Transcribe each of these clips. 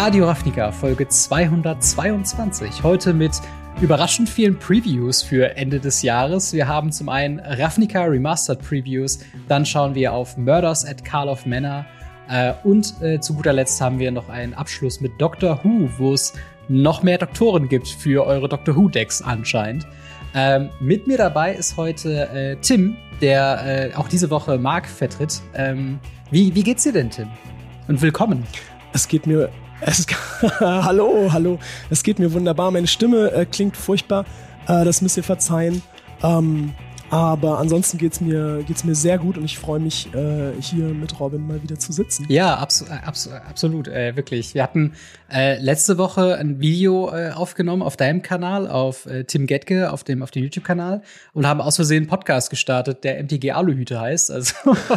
Radio Ravnica, Folge 222. Heute mit überraschend vielen Previews für Ende des Jahres. Wir haben zum einen Ravnica Remastered Previews, dann schauen wir auf Murders at Karlov Manor äh, und äh, zu guter Letzt haben wir noch einen Abschluss mit Doctor Who, wo es noch mehr Doktoren gibt für eure Doctor Who Decks anscheinend. Ähm, mit mir dabei ist heute äh, Tim, der äh, auch diese Woche Mark vertritt. Ähm, wie, wie geht's dir denn, Tim? Und willkommen. Es geht mir. Es, hallo, hallo. Es geht mir wunderbar. Meine Stimme äh, klingt furchtbar. Äh, das müsst ihr verzeihen. Ähm, aber ansonsten geht's mir, geht's mir sehr gut und ich freue mich, äh, hier mit Robin mal wieder zu sitzen. Ja, abso abso absolut, äh, wirklich. Wir hatten äh, letzte Woche ein Video äh, aufgenommen auf deinem Kanal, auf äh, Tim Getke, auf dem, auf dem YouTube-Kanal und haben aus Versehen einen Podcast gestartet, der MTG Aluhüte heißt. Also,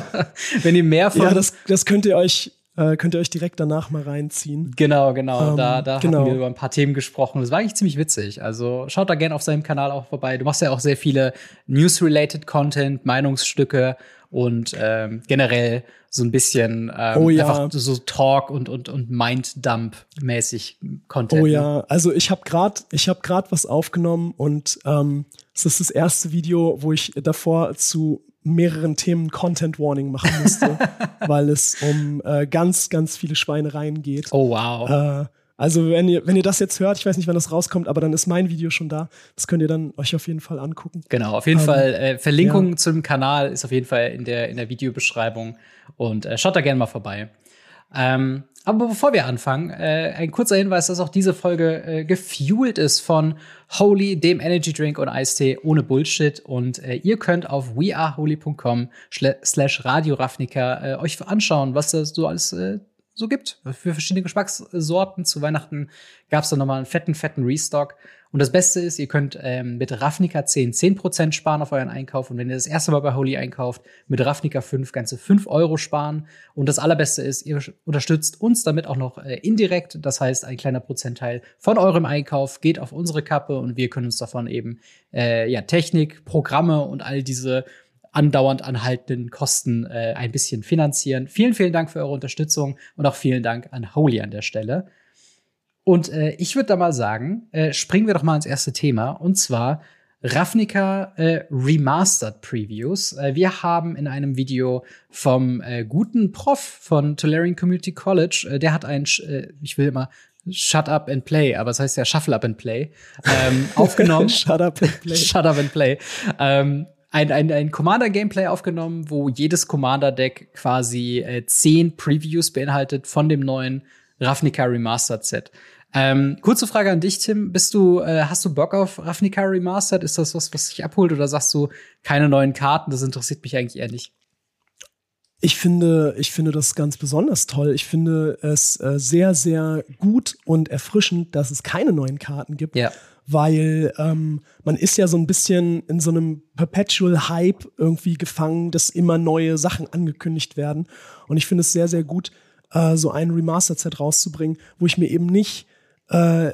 wenn ihr mehr von. Ja, das, das könnt ihr euch äh, könnt ihr euch direkt danach mal reinziehen. Genau, genau. Ähm, da da genau. haben wir über ein paar Themen gesprochen. Das war eigentlich ziemlich witzig. Also schaut da gerne auf seinem Kanal auch vorbei. Du machst ja auch sehr viele News-related Content, Meinungsstücke und ähm, generell so ein bisschen ähm, oh, ja. einfach so Talk und und und Minddump mäßig Content. Oh ja, also ich habe gerade ich habe gerade was aufgenommen und ähm, es ist das erste Video, wo ich davor zu mehreren Themen Content Warning machen musste, weil es um äh, ganz, ganz viele Schweinereien geht. Oh wow. Äh, also wenn ihr, wenn ihr das jetzt hört, ich weiß nicht, wann das rauskommt, aber dann ist mein Video schon da. Das könnt ihr dann euch auf jeden Fall angucken. Genau, auf jeden ähm, Fall. Äh, Verlinkung ja. zum Kanal ist auf jeden Fall in der, in der Videobeschreibung. Und äh, schaut da gerne mal vorbei. Ähm, aber bevor wir anfangen, äh, ein kurzer Hinweis, dass auch diese Folge äh, gefuelt ist von Holy, dem Energy Drink und Eistee ohne Bullshit. Und äh, ihr könnt auf weareholy.com slash Radio Ravnica äh, euch anschauen, was da so alles äh, so gibt. Für verschiedene Geschmackssorten. Zu Weihnachten gab es da nochmal einen fetten, fetten Restock. Und das Beste ist, ihr könnt ähm, mit Ravnica 10 10% sparen auf euren Einkauf. Und wenn ihr das erste Mal bei Holy einkauft, mit Ravnica 5 ganze 5 Euro sparen. Und das Allerbeste ist, ihr unterstützt uns damit auch noch äh, indirekt. Das heißt, ein kleiner Prozentteil von eurem Einkauf geht auf unsere Kappe und wir können uns davon eben äh, ja, Technik, Programme und all diese andauernd anhaltenden Kosten äh, ein bisschen finanzieren. Vielen, vielen Dank für eure Unterstützung und auch vielen Dank an Holy an der Stelle. Und äh, ich würde da mal sagen, äh, springen wir doch mal ins erste Thema und zwar Ravnica äh, Remastered Previews. Äh, wir haben in einem Video vom äh, guten Prof von Tolarian Community College, äh, der hat ein, äh, ich will immer Shut Up and Play, aber es das heißt ja Shuffle Up and Play, ähm, aufgenommen. Shut Up and Play. Shut Up and Play. Ähm, ein, ein, ein Commander-Gameplay aufgenommen, wo jedes Commander-Deck quasi äh, zehn Previews beinhaltet von dem neuen Ravnica Remastered Set. Ähm, kurze Frage an dich, Tim. Bist du, äh, hast du Bock auf Ravnica Remastered? Ist das was, was dich abholt oder sagst du keine neuen Karten? Das interessiert mich eigentlich eher nicht. Ich finde, ich finde das ganz besonders toll. Ich finde es äh, sehr, sehr gut und erfrischend, dass es keine neuen Karten gibt. Ja. Weil ähm, man ist ja so ein bisschen in so einem Perpetual Hype irgendwie gefangen, dass immer neue Sachen angekündigt werden. Und ich finde es sehr, sehr gut, äh, so ein Remastered-Set rauszubringen, wo ich mir eben nicht äh,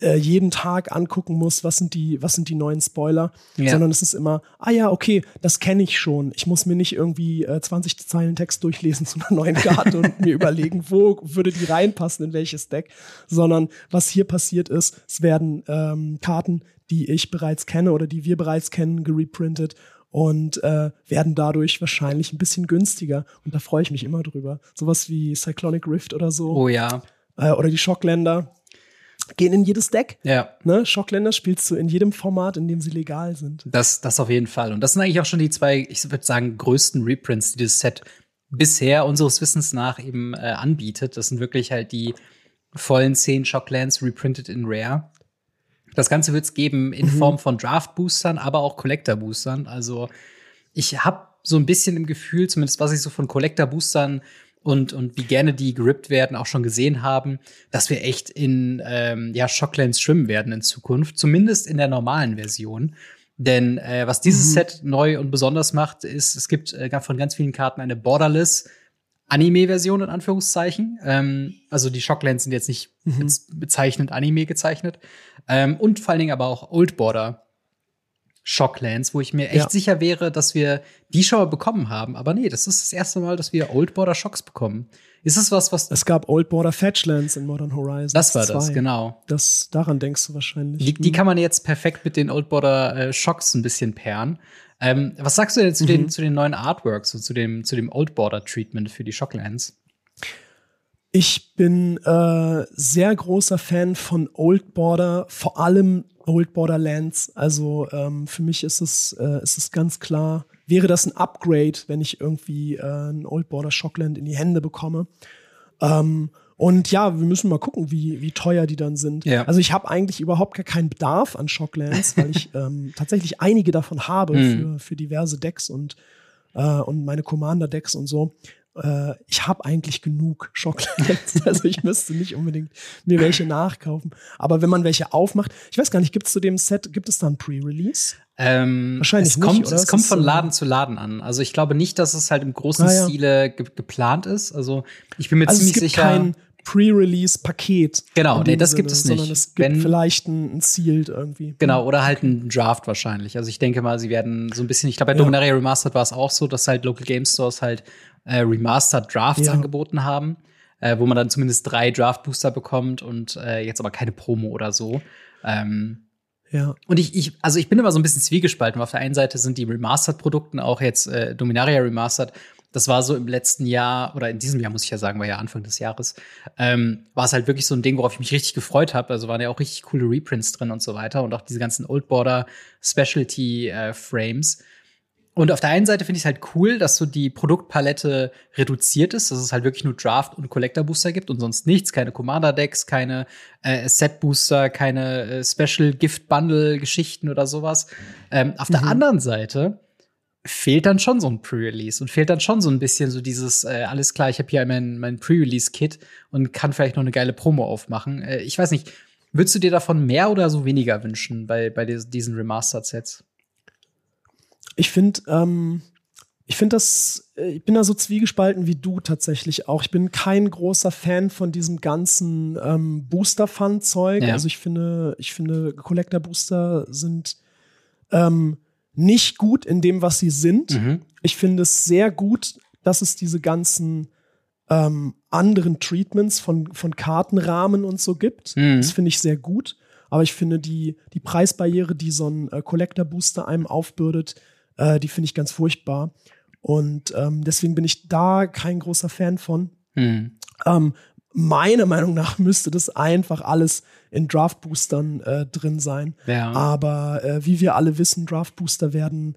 äh, jeden Tag angucken muss, was sind die, was sind die neuen Spoiler, ja. sondern es ist immer, ah ja, okay, das kenne ich schon. Ich muss mir nicht irgendwie äh, 20 Zeilen Text durchlesen zu einer neuen Karte und mir überlegen, wo würde die reinpassen in welches Deck, sondern was hier passiert ist, es werden ähm, Karten, die ich bereits kenne oder die wir bereits kennen, gereprintet und äh, werden dadurch wahrscheinlich ein bisschen günstiger. Und da freue ich mich immer drüber. Sowas wie Cyclonic Rift oder so. Oh ja. Äh, oder die Shockländer gehen in jedes Deck. Ja. Ne? Schockländer spielst du in jedem Format, in dem sie legal sind. Das, das auf jeden Fall. Und das sind eigentlich auch schon die zwei, ich würde sagen, größten Reprints, die das Set bisher unseres Wissens nach eben äh, anbietet. Das sind wirklich halt die vollen zehn Shocklands reprinted in Rare. Das Ganze wird es geben in mhm. Form von Draft-Boostern, aber auch Collector-Boostern. Also ich habe so ein bisschen im Gefühl, zumindest was ich so von Collector-Boostern und, und wie gerne die gerippt werden, auch schon gesehen haben, dass wir echt in ähm, ja, Shocklands schwimmen werden in Zukunft, zumindest in der normalen Version. Denn äh, was dieses mhm. Set neu und besonders macht, ist, es gibt äh, von ganz vielen Karten eine Borderless Anime-Version in Anführungszeichen. Ähm, also die Shocklands sind jetzt nicht mhm. bezeichnend Anime gezeichnet. Ähm, und vor allen Dingen aber auch Old Border Shocklands, wo ich mir echt ja. sicher wäre, dass wir die schon mal bekommen haben. Aber nee, das ist das erste Mal, dass wir Old Border Shocks bekommen. Ist es was, was. Es gab Old Border Fetchlands in Modern Horizons. Das war 2. das, genau. Das, daran denkst du wahrscheinlich. Die, die kann man jetzt perfekt mit den Old Border äh, Shocks ein bisschen pairen. Ähm, was sagst du denn zu, mhm. den, zu den neuen Artworks und zu dem, zu dem Old Border Treatment für die Shocklands? Ich bin äh, sehr großer Fan von Old Border, vor allem Old Borderlands. Also ähm, für mich ist es, äh, ist es ganz klar, wäre das ein Upgrade, wenn ich irgendwie äh, ein Old Border Shockland in die Hände bekomme. Ähm, und ja, wir müssen mal gucken, wie, wie teuer die dann sind. Ja. Also ich habe eigentlich überhaupt gar keinen Bedarf an Shocklands, weil ich ähm, tatsächlich einige davon habe mhm. für, für diverse Decks und, äh, und meine Commander-Decks und so äh, ich habe eigentlich genug Schocklands. also ich müsste nicht unbedingt mir welche nachkaufen. Aber wenn man welche aufmacht, ich weiß gar nicht, gibt es zu dem Set, gibt es da ein Pre-Release? Ähm, Wahrscheinlich es nicht, kommt, Es kommt von Laden zu Laden an. Also ich glaube nicht, dass es halt im großen ah, ja. Stile ge geplant ist. Also ich bin mir also ziemlich es gibt sicher. Kein Pre-Release-Paket. Genau, nee, das Sinne, gibt es nicht. Sondern es gibt Wenn, vielleicht ein, ein Sealed irgendwie. Genau, oder halt ein Draft wahrscheinlich. Also ich denke mal, sie werden so ein bisschen, ich glaube, bei ja. Dominaria Remastered war es auch so, dass halt Local Game Stores halt äh, Remastered Drafts ja. angeboten haben, äh, wo man dann zumindest drei Draft Booster bekommt und äh, jetzt aber keine Promo oder so. Ähm, ja. Und ich, ich, also ich bin immer so ein bisschen zwiegespalten. Auf der einen Seite sind die Remastered-Produkten auch jetzt äh, Dominaria Remastered. Das war so im letzten Jahr oder in diesem Jahr muss ich ja sagen, war ja Anfang des Jahres, ähm, war es halt wirklich so ein Ding, worauf ich mich richtig gefreut habe. Also waren ja auch richtig coole Reprints drin und so weiter und auch diese ganzen Old Border Specialty äh, Frames. Und auf der einen Seite finde ich es halt cool, dass so die Produktpalette reduziert ist, dass es halt wirklich nur Draft und Collector Booster gibt und sonst nichts, keine Commander Decks, keine äh, Set Booster, keine äh, Special Gift Bundle Geschichten oder sowas. Ähm, auf mhm. der anderen Seite fehlt dann schon so ein Pre-Release und fehlt dann schon so ein bisschen so dieses äh, alles klar, ich habe hier mein, mein Pre-Release Kit und kann vielleicht noch eine geile Promo aufmachen. Äh, ich weiß nicht, würdest du dir davon mehr oder so weniger wünschen bei bei diesen Remastered Sets? Ich finde, ähm, ich finde das, äh, ich bin da so zwiegespalten wie du tatsächlich auch. Ich bin kein großer Fan von diesem ganzen ähm, Booster-Fun-Zeug. Ja. Also ich finde, ich finde, Collector-Booster sind ähm, nicht gut in dem, was sie sind. Mhm. Ich finde es sehr gut, dass es diese ganzen ähm, anderen Treatments von, von Kartenrahmen und so gibt. Mhm. Das finde ich sehr gut. Aber ich finde die, die Preisbarriere, die so ein äh, Collector-Booster einem aufbürdet, äh, die finde ich ganz furchtbar. Und ähm, deswegen bin ich da kein großer Fan von. Hm. Ähm, meiner Meinung nach müsste das einfach alles in Draft-Boostern äh, drin sein. Ja. Aber äh, wie wir alle wissen, Draft-Booster werden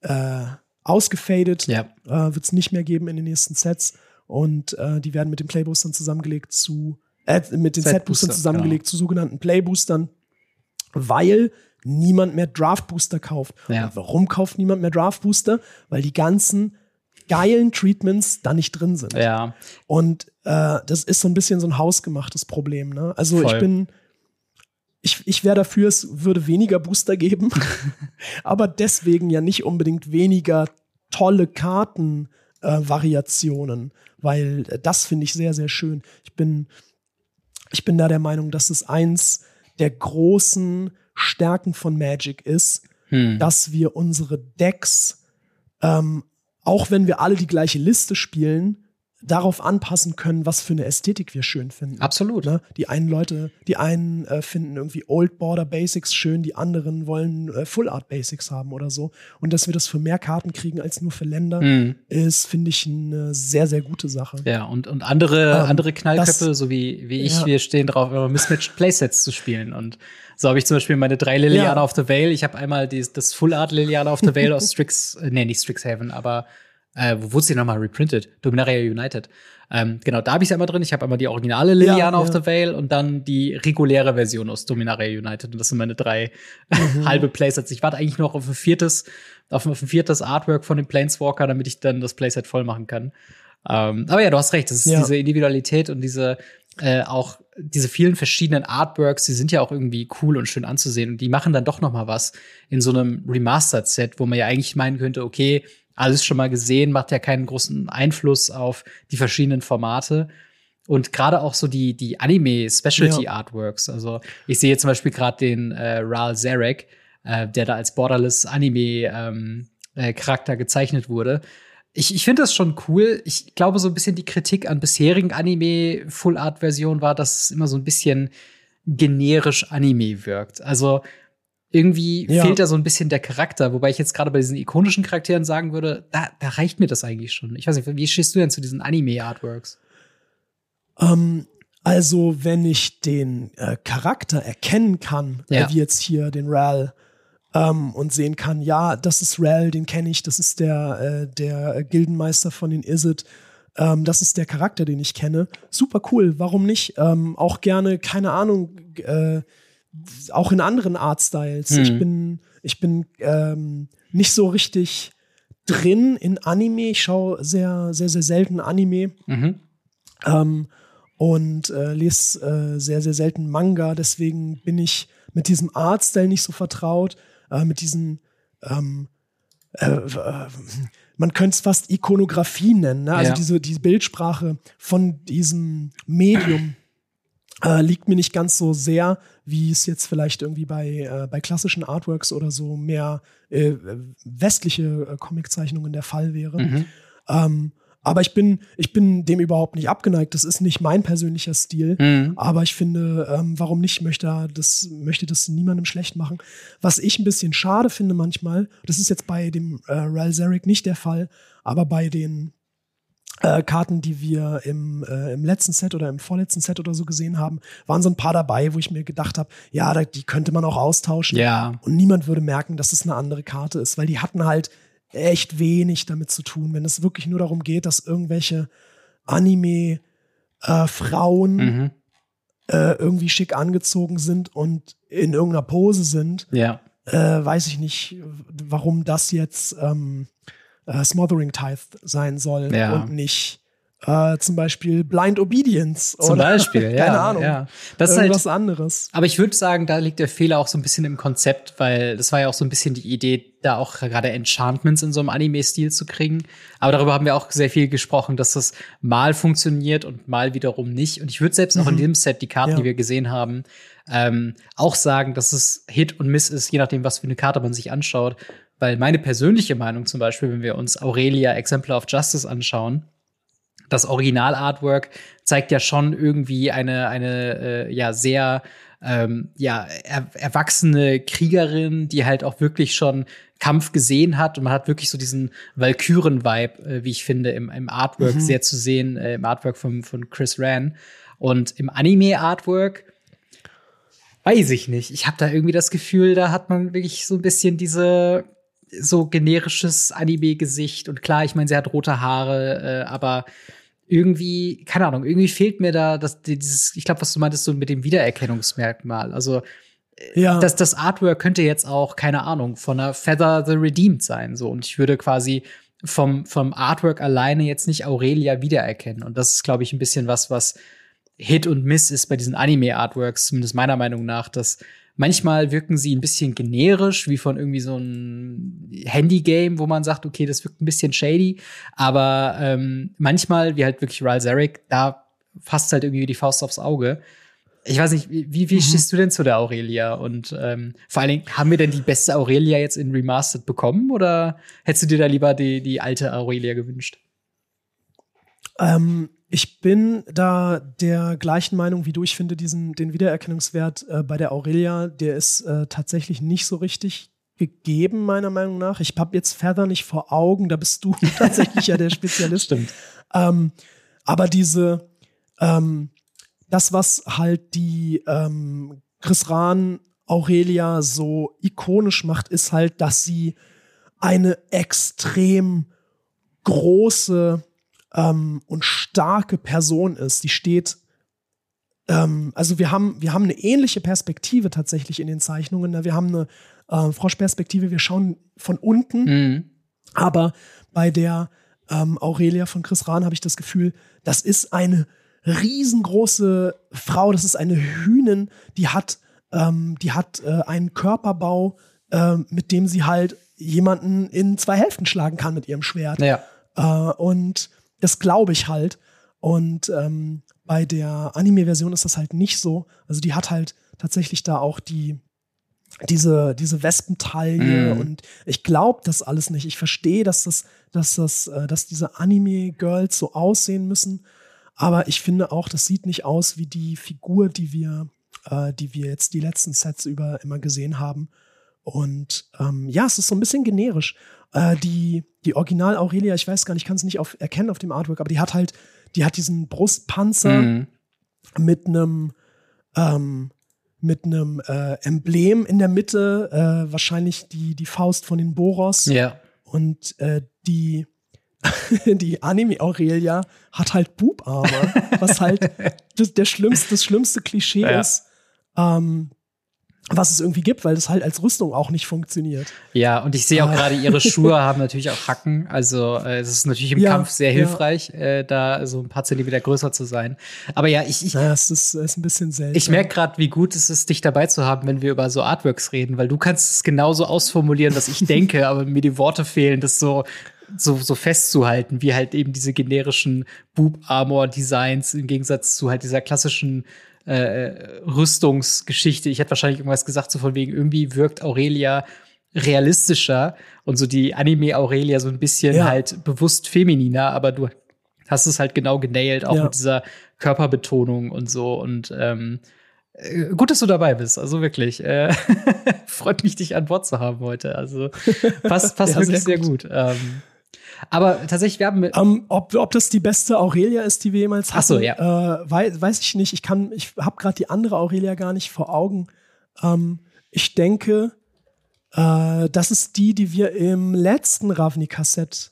äh, ausgefadet. Ja. Äh, Wird es nicht mehr geben in den nächsten Sets. Und äh, die werden mit den Playboostern zusammengelegt zu, äh, mit den Set-Boostern zusammengelegt genau. zu sogenannten Playboostern, weil niemand mehr Draft Booster kauft. Ja. Warum kauft niemand mehr Draft Booster? Weil die ganzen geilen Treatments da nicht drin sind. Ja. Und äh, das ist so ein bisschen so ein hausgemachtes Problem. Ne? Also Voll. ich bin, ich, ich wäre dafür, es würde weniger Booster geben, aber deswegen ja nicht unbedingt weniger tolle Kartenvariationen, äh, weil äh, das finde ich sehr, sehr schön. Ich bin, ich bin da der Meinung, dass es eins der großen Stärken von Magic ist, hm. dass wir unsere Decks, ähm, auch wenn wir alle die gleiche Liste spielen, darauf anpassen können, was für eine Ästhetik wir schön finden. Absolut. Ne? Die einen Leute, die einen äh, finden irgendwie Old Border Basics schön, die anderen wollen äh, Full Art Basics haben oder so. Und dass wir das für mehr Karten kriegen als nur für Länder, mhm. ist, finde ich, eine sehr, sehr gute Sache. Ja, und, und andere, ähm, andere Knallköpfe, das, so wie, wie ich, ja. wir stehen drauf, immer Mismatched Playsets zu spielen. Und so habe ich zum Beispiel meine drei Liliana ja. of the Vale. Ich habe einmal die, das Full Art Liliana of the Vale aus Strix, äh, nee, nicht Strixhaven, aber äh, wo wurde sie nochmal reprintet? Dominaria United. Ähm, genau, da habe ich es einmal drin. Ich habe einmal die originale Liliana ja, of the Vale und dann die reguläre Version aus Dominaria United. Und das sind meine drei mhm. halbe Playsets. Ich warte eigentlich noch auf ein viertes, auf, auf ein viertes Artwork von dem Planeswalker, damit ich dann das Playset voll machen kann. Ähm, aber ja, du hast recht. Das ist ja. diese Individualität und diese äh, auch diese vielen verschiedenen Artworks, die sind ja auch irgendwie cool und schön anzusehen und die machen dann doch noch mal was in so einem Remastered Set, wo man ja eigentlich meinen könnte, okay, alles schon mal gesehen, macht ja keinen großen Einfluss auf die verschiedenen Formate. Und gerade auch so die, die Anime-Specialty-Artworks. Also ich sehe zum Beispiel gerade den äh, Ral Zarek, äh, der da als Borderless Anime ähm, äh, gezeichnet wurde. Ich, ich finde das schon cool. Ich glaube, so ein bisschen die Kritik an bisherigen Anime Full Art Versionen war, dass es immer so ein bisschen generisch Anime wirkt. Also irgendwie ja. fehlt da so ein bisschen der Charakter, wobei ich jetzt gerade bei diesen ikonischen Charakteren sagen würde, da, da reicht mir das eigentlich schon. Ich weiß nicht, wie stehst du denn zu diesen Anime-Artworks? Ähm, also, wenn ich den äh, Charakter erkennen kann, ja. äh, wie jetzt hier den Ral, ähm, und sehen kann, ja, das ist Ral, den kenne ich, das ist der, äh, der Gildenmeister von den Izzet, ähm, das ist der Charakter, den ich kenne. Super cool, warum nicht? Ähm, auch gerne, keine Ahnung, äh, auch in anderen Artstyles. Mhm. Ich bin, ich bin ähm, nicht so richtig drin in Anime. Ich schaue sehr, sehr, sehr selten Anime. Mhm. Ähm, und äh, lese äh, sehr, sehr selten Manga. Deswegen bin ich mit diesem Artstyle nicht so vertraut. Äh, mit diesen ähm, äh, äh, man könnte es fast Ikonografie nennen, ne? also ja. diese, diese Bildsprache von diesem Medium äh, liegt mir nicht ganz so sehr, wie es jetzt vielleicht irgendwie bei, äh, bei klassischen Artworks oder so mehr äh, westliche äh, Comiczeichnungen der Fall wäre. Mhm. Ähm, aber ich bin, ich bin dem überhaupt nicht abgeneigt. Das ist nicht mein persönlicher Stil. Mhm. Aber ich finde, ähm, warum nicht, möchte das, möchte das niemandem schlecht machen. Was ich ein bisschen schade finde manchmal, das ist jetzt bei dem äh, Ral Zarek nicht der Fall, aber bei den äh, Karten, die wir im, äh, im letzten Set oder im vorletzten Set oder so gesehen haben, waren so ein paar dabei, wo ich mir gedacht habe, ja, da, die könnte man auch austauschen. Ja. Und niemand würde merken, dass es eine andere Karte ist, weil die hatten halt echt wenig damit zu tun, wenn es wirklich nur darum geht, dass irgendwelche Anime-Frauen äh, mhm. äh, irgendwie schick angezogen sind und in irgendeiner Pose sind. Ja. Äh, weiß ich nicht, warum das jetzt ähm, äh, Smothering Tithe sein soll ja. und nicht äh, zum Beispiel Blind Obedience. Zum oder, Beispiel, ja. Keine Ahnung. Ja. Das ist Irgendwas halt, anderes. Aber ich würde sagen, da liegt der Fehler auch so ein bisschen im Konzept, weil das war ja auch so ein bisschen die Idee, da auch gerade Enchantments in so einem Anime-Stil zu kriegen. Aber darüber haben wir auch sehr viel gesprochen, dass das mal funktioniert und mal wiederum nicht. Und ich würde selbst mhm. auch in mhm. diesem Set die Karten, ja. die wir gesehen haben, ähm, auch sagen, dass es Hit und Miss ist, je nachdem, was für eine Karte man sich anschaut. Weil meine persönliche Meinung zum Beispiel, wenn wir uns Aurelia Exemplar of Justice anschauen, das Original-Artwork zeigt ja schon irgendwie eine, eine äh, ja, sehr ähm, ja, er, erwachsene Kriegerin, die halt auch wirklich schon Kampf gesehen hat und man hat wirklich so diesen Valkyren-Vibe, äh, wie ich finde, im, im Artwork mhm. sehr zu sehen, äh, im Artwork von, von Chris Ran. Und im Anime-Artwork weiß ich nicht. Ich habe da irgendwie das Gefühl, da hat man wirklich so ein bisschen diese so generisches Anime-Gesicht. Und klar, ich meine, sie hat rote Haare, äh, aber irgendwie, keine Ahnung, irgendwie fehlt mir da das, dieses, ich glaube, was du meintest, so mit dem Wiedererkennungsmerkmal. Also, äh, ja. das, das Artwork könnte jetzt auch, keine Ahnung, von einer Feather the Redeemed sein. So. Und ich würde quasi vom, vom Artwork alleine jetzt nicht Aurelia wiedererkennen. Und das ist, glaube ich, ein bisschen was, was Hit und Miss ist bei diesen Anime-Artworks, zumindest meiner Meinung nach, dass Manchmal wirken sie ein bisschen generisch, wie von irgendwie so einem Handy-Game, wo man sagt, okay, das wirkt ein bisschen shady. Aber ähm, manchmal, wie halt wirklich Ral Zarek, da fasst halt irgendwie die Faust aufs Auge. Ich weiß nicht, wie, wie mhm. stehst du denn zu der Aurelia? Und ähm, vor allen Dingen, haben wir denn die beste Aurelia jetzt in Remastered bekommen oder hättest du dir da lieber die, die alte Aurelia gewünscht? Ähm, ich bin da der gleichen Meinung wie du. Ich finde diesen, den Wiedererkennungswert äh, bei der Aurelia, der ist äh, tatsächlich nicht so richtig gegeben, meiner Meinung nach. Ich habe jetzt Feather nicht vor Augen, da bist du tatsächlich ja der Spezialist. Stimmt. Ähm, aber diese, ähm, das, was halt die ähm, Chris Rahn Aurelia so ikonisch macht, ist halt, dass sie eine extrem große ähm, und starke Person ist. Die steht, ähm, also wir haben, wir haben eine ähnliche Perspektive tatsächlich in den Zeichnungen. Ne? Wir haben eine äh, Froschperspektive, wir schauen von unten, mhm. aber bei der ähm, Aurelia von Chris Rahn habe ich das Gefühl, das ist eine riesengroße Frau, das ist eine Hühnin, die hat, ähm, die hat äh, einen Körperbau, äh, mit dem sie halt jemanden in zwei Hälften schlagen kann mit ihrem Schwert. Ja. Äh, und das glaube ich halt. Und ähm, bei der Anime-Version ist das halt nicht so. Also die hat halt tatsächlich da auch die, diese, diese Wespentaille mhm. und ich glaube das alles nicht. Ich verstehe, dass das, dass das, äh, dass diese Anime-Girls so aussehen müssen. Aber ich finde auch, das sieht nicht aus wie die Figur, die wir, äh, die wir jetzt die letzten Sets über immer gesehen haben. Und ähm, ja, es ist so ein bisschen generisch. Äh, die, die Original Aurelia, ich weiß gar nicht, ich kann es nicht auf, erkennen auf dem Artwork, aber die hat halt, die hat diesen Brustpanzer mhm. mit einem ähm, mit einem äh, Emblem in der Mitte, äh, wahrscheinlich die, die Faust von den Boros. Ja. Und äh, die, die Anime Aurelia hat halt Bubarme, was halt das, der schlimmste, das schlimmste Klischee ja. ist. Ähm, was es irgendwie gibt, weil das halt als Rüstung auch nicht funktioniert. Ja, und ich sehe auch ah. gerade, ihre Schuhe haben natürlich auch Hacken. Also äh, es ist natürlich im ja, Kampf sehr hilfreich, ja. äh, da so ein paar Zentimeter größer zu sein. Aber ja, ich. ich ja, es ist, ist ein bisschen selten. Ich merke gerade, wie gut es ist, dich dabei zu haben, wenn wir über so Artworks reden, weil du kannst es genauso ausformulieren, was ich denke, aber mir die Worte fehlen, das so so, so festzuhalten, wie halt eben diese generischen Boob-Armor-Designs im Gegensatz zu halt dieser klassischen äh, Rüstungsgeschichte. Ich hätte wahrscheinlich irgendwas gesagt, so von wegen, irgendwie wirkt Aurelia realistischer und so die Anime Aurelia so ein bisschen ja. halt bewusst femininer, aber du hast es halt genau genailt, auch ja. mit dieser Körperbetonung und so. Und ähm, äh, gut, dass du dabei bist. Also wirklich. Äh, freut mich, dich an Bord zu haben heute. Also passt, passt ja, wirklich sehr gut. Sehr gut. Ähm, aber tatsächlich, wir haben. Um, ähm, ob, ob das die beste Aurelia ist, die wir jemals hatten, Ach so, ja. Äh, weiß, weiß ich nicht. Ich kann, ich habe gerade die andere Aurelia gar nicht vor Augen. Ähm, ich denke, äh, das ist die, die wir im letzten Ravnica-Set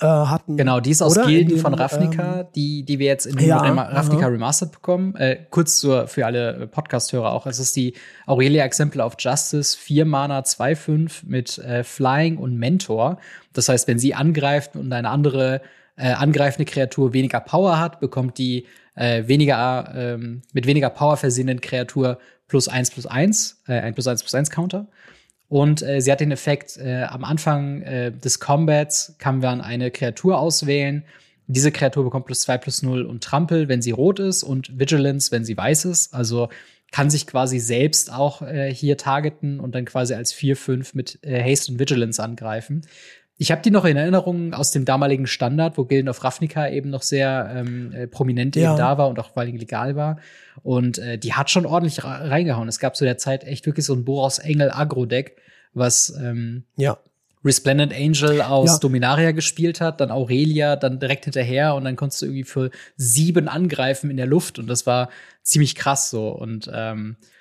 äh, hatten. Genau, die ist aus? Gilden von Ravnica, ähm, die, die wir jetzt in ja, Ravnica aha. Remastered bekommen. Äh, kurz zur, für alle Podcast-Hörer auch. Es ist die Aurelia Exemplar of Justice, 4 Mana, 2-5 mit äh, Flying und Mentor. Das heißt, wenn sie angreift und eine andere äh, angreifende Kreatur weniger Power hat, bekommt die äh, weniger, ähm, mit weniger Power versehenen Kreatur plus 1 plus 1, äh, ein plus 1 plus 1 Counter. Und äh, sie hat den Effekt, äh, am Anfang äh, des Combats kann man eine Kreatur auswählen. Diese Kreatur bekommt plus 2 plus 0 und Trampel, wenn sie rot ist und Vigilance, wenn sie weiß ist. Also kann sich quasi selbst auch äh, hier targeten und dann quasi als 4-5 mit äh, Haste und Vigilance angreifen. Ich habe die noch in Erinnerung aus dem damaligen Standard, wo Gilden of Ravnica eben noch sehr ähm, äh, prominent ja. eben da war und auch vor allem legal war. Und äh, die hat schon ordentlich reingehauen. Es gab zu der Zeit echt wirklich so ein Boros Engel Agro-Deck, was ähm, ja. Resplendent Angel aus ja. Dominaria gespielt hat, dann Aurelia, dann direkt hinterher und dann konntest du irgendwie für sieben angreifen in der Luft und das war ziemlich krass so. Und ähm, äh,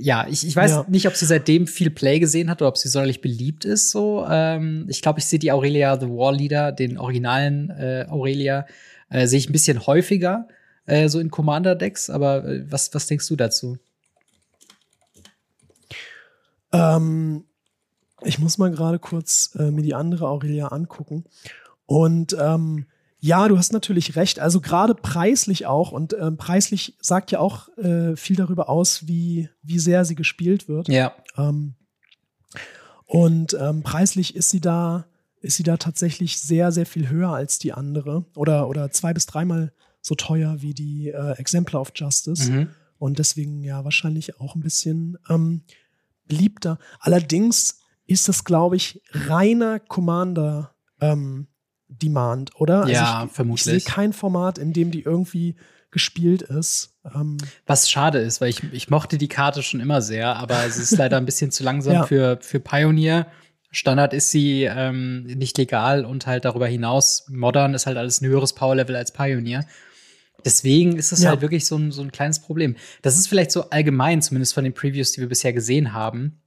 ja, ich, ich weiß ja. nicht, ob sie seitdem viel Play gesehen hat oder ob sie sonderlich beliebt ist. So, ähm, ich glaube, ich sehe die Aurelia the War Leader, den originalen äh, Aurelia, äh, sehe ich ein bisschen häufiger äh, so in Commander Decks. Aber äh, was was denkst du dazu? Ähm, ich muss mal gerade kurz äh, mir die andere Aurelia angucken und ähm, ja, du hast natürlich recht. Also gerade preislich auch und ähm, preislich sagt ja auch äh, viel darüber aus, wie wie sehr sie gespielt wird. Ja. Ähm, und ähm, preislich ist sie da ist sie da tatsächlich sehr sehr viel höher als die andere oder oder zwei bis dreimal so teuer wie die äh, Exemplar of Justice mhm. und deswegen ja wahrscheinlich auch ein bisschen ähm, beliebter. Allerdings ist das glaube ich reiner Commander ähm, Demand, oder? Also ja, ich, vermutlich. Ich sehe kein Format, in dem die irgendwie gespielt ist. Ähm Was schade ist, weil ich, ich mochte die Karte schon immer sehr, aber sie ist leider ein bisschen zu langsam ja. für, für Pioneer. Standard ist sie ähm, nicht legal und halt darüber hinaus, modern ist halt alles ein höheres Power-Level als Pioneer. Deswegen ist es ja. halt wirklich so ein, so ein kleines Problem. Das ist vielleicht so allgemein, zumindest von den Previews, die wir bisher gesehen haben,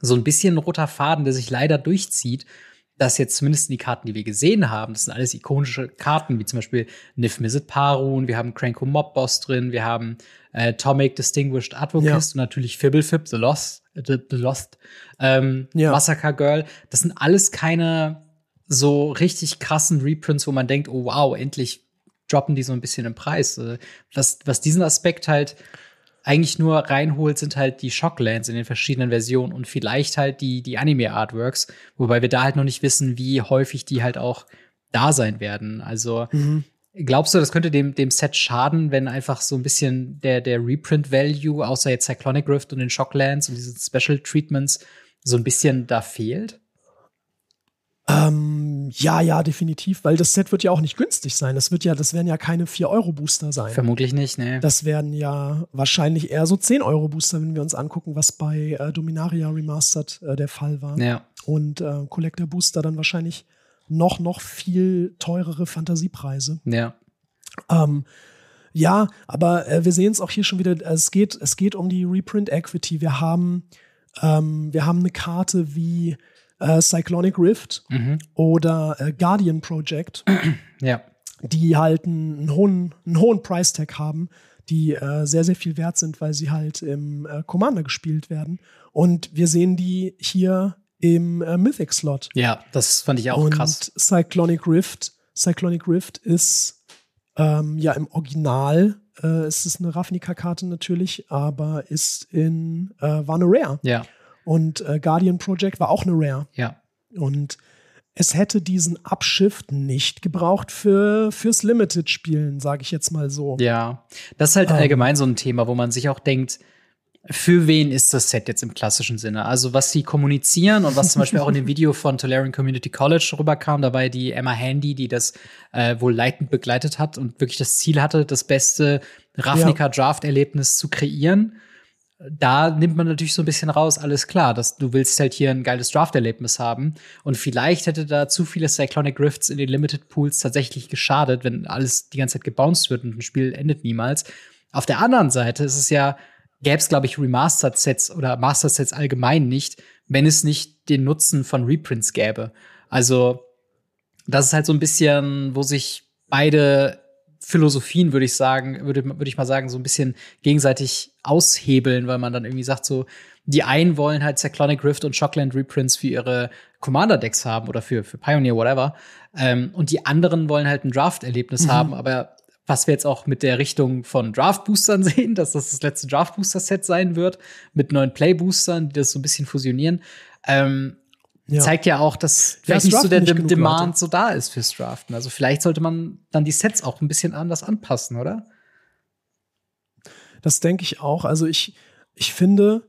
so ein bisschen ein roter Faden, der sich leider durchzieht dass jetzt zumindest die Karten, die wir gesehen haben, das sind alles ikonische Karten, wie zum Beispiel Nif Mizzet Parun, wir haben Cranko Mob Boss drin, wir haben äh, Tomic Distinguished Advocist ja. und natürlich Fibblefib, The Lost, The, The Lost, ähm, ja. Massacre Girl. Das sind alles keine so richtig krassen Reprints, wo man denkt, oh wow, endlich droppen die so ein bisschen im Preis. Äh, was, was diesen Aspekt halt eigentlich nur reinholt, sind halt die Shocklands in den verschiedenen Versionen und vielleicht halt die, die Anime-Artworks, wobei wir da halt noch nicht wissen, wie häufig die halt auch da sein werden. Also, mhm. Glaubst du, das könnte dem, dem Set schaden, wenn einfach so ein bisschen der, der Reprint-Value, außer jetzt Cyclonic Rift und den Shocklands und diese Special Treatments, so ein bisschen da fehlt? Ähm, ja, ja, definitiv, weil das Set wird ja auch nicht günstig sein. Das wird ja, das werden ja keine 4-Euro-Booster sein. Vermutlich nicht, ne. Das werden ja wahrscheinlich eher so 10-Euro-Booster, wenn wir uns angucken, was bei äh, Dominaria Remastered äh, der Fall war. Ja. Und äh, Collector Booster dann wahrscheinlich noch, noch viel teurere Fantasiepreise. Ja. Ähm, ja, aber äh, wir sehen es auch hier schon wieder, es geht, es geht um die Reprint Equity. Wir haben, ähm, wir haben eine Karte wie äh, Cyclonic Rift Mhm. oder äh, Guardian Project, Ja. die halt einen hohen, einen hohen Price-Tag haben, die äh, sehr, sehr viel wert sind, weil sie halt im äh, Commander gespielt werden. Und wir sehen die hier im äh, Mythic-Slot. Ja, das fand ich auch und krass. Cyclonic Rift, Cyclonic Rift ist ähm, ja im Original, äh, es ist eine Ravnica-Karte natürlich, aber ist in, äh, war eine Rare. Ja, Und äh, Guardian Project war auch eine Rare. ja. Und es hätte diesen Upshift nicht gebraucht für, fürs Limited-Spielen, sage ich jetzt mal so. Ja, das ist halt Ähm. allgemein so ein Thema, wo man sich auch denkt, für wen ist das Set jetzt im klassischen Sinne? Also was sie kommunizieren und was zum Beispiel auch in dem Video von Tolarian Community College rüberkam, dabei die Emma Handy, die das äh, wohl leitend begleitet hat und wirklich das Ziel hatte, das beste Ravnica-Draft-Erlebnis zu kreieren. Da nimmt man natürlich so ein bisschen raus, alles klar, dass du willst halt hier ein geiles Draft-Erlebnis haben. Und vielleicht hätte da zu viele Cyclonic Rifts in den Limited Pools tatsächlich geschadet, wenn alles die ganze Zeit gebounced wird und ein Spiel endet niemals. Auf der anderen Seite ist es ja, gäbe es, glaube ich, Remastered-Sets oder Master-Sets allgemein nicht, wenn es nicht den Nutzen von Reprints gäbe. Also, das ist halt so ein bisschen, wo sich beide Philosophien, würde ich sagen, würde, würde ich mal sagen, so ein bisschen gegenseitig aushebeln, weil man dann irgendwie sagt, so, die einen wollen halt Cyclonic Rift und Shockland Reprints für ihre Commander-Decks haben oder für, für Pioneer, whatever. Ähm, und die anderen wollen halt ein Draft-Erlebnis haben, aber was wir jetzt auch mit der Richtung von Draft-Boostern sehen, dass das das letzte Draft-Booster-Set sein wird, mit neuen Play-Boostern, die das so ein bisschen fusionieren, ähm, Ja. zeigt ja auch, dass vielleicht nicht so der nicht Demand Leute. so da ist fürs Draften. Also vielleicht sollte man dann die Sets auch ein bisschen anders anpassen, oder? Das denke ich auch. Also ich, ich finde,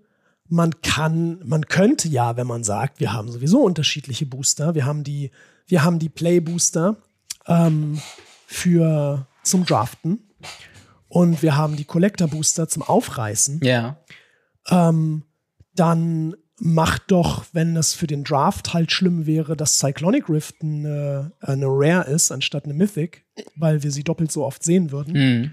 man kann, man könnte ja, wenn man sagt, wir haben sowieso unterschiedliche Booster, wir haben die, wir haben die Play-Booster ähm, für zum Draften und wir haben die Collector-Booster zum Aufreißen. Ja. ähm, dann macht doch, wenn das für den Draft halt schlimm wäre, dass Cyclonic Rift eine, eine Rare ist, anstatt eine Mythic, weil wir sie doppelt so oft sehen würden, Mhm.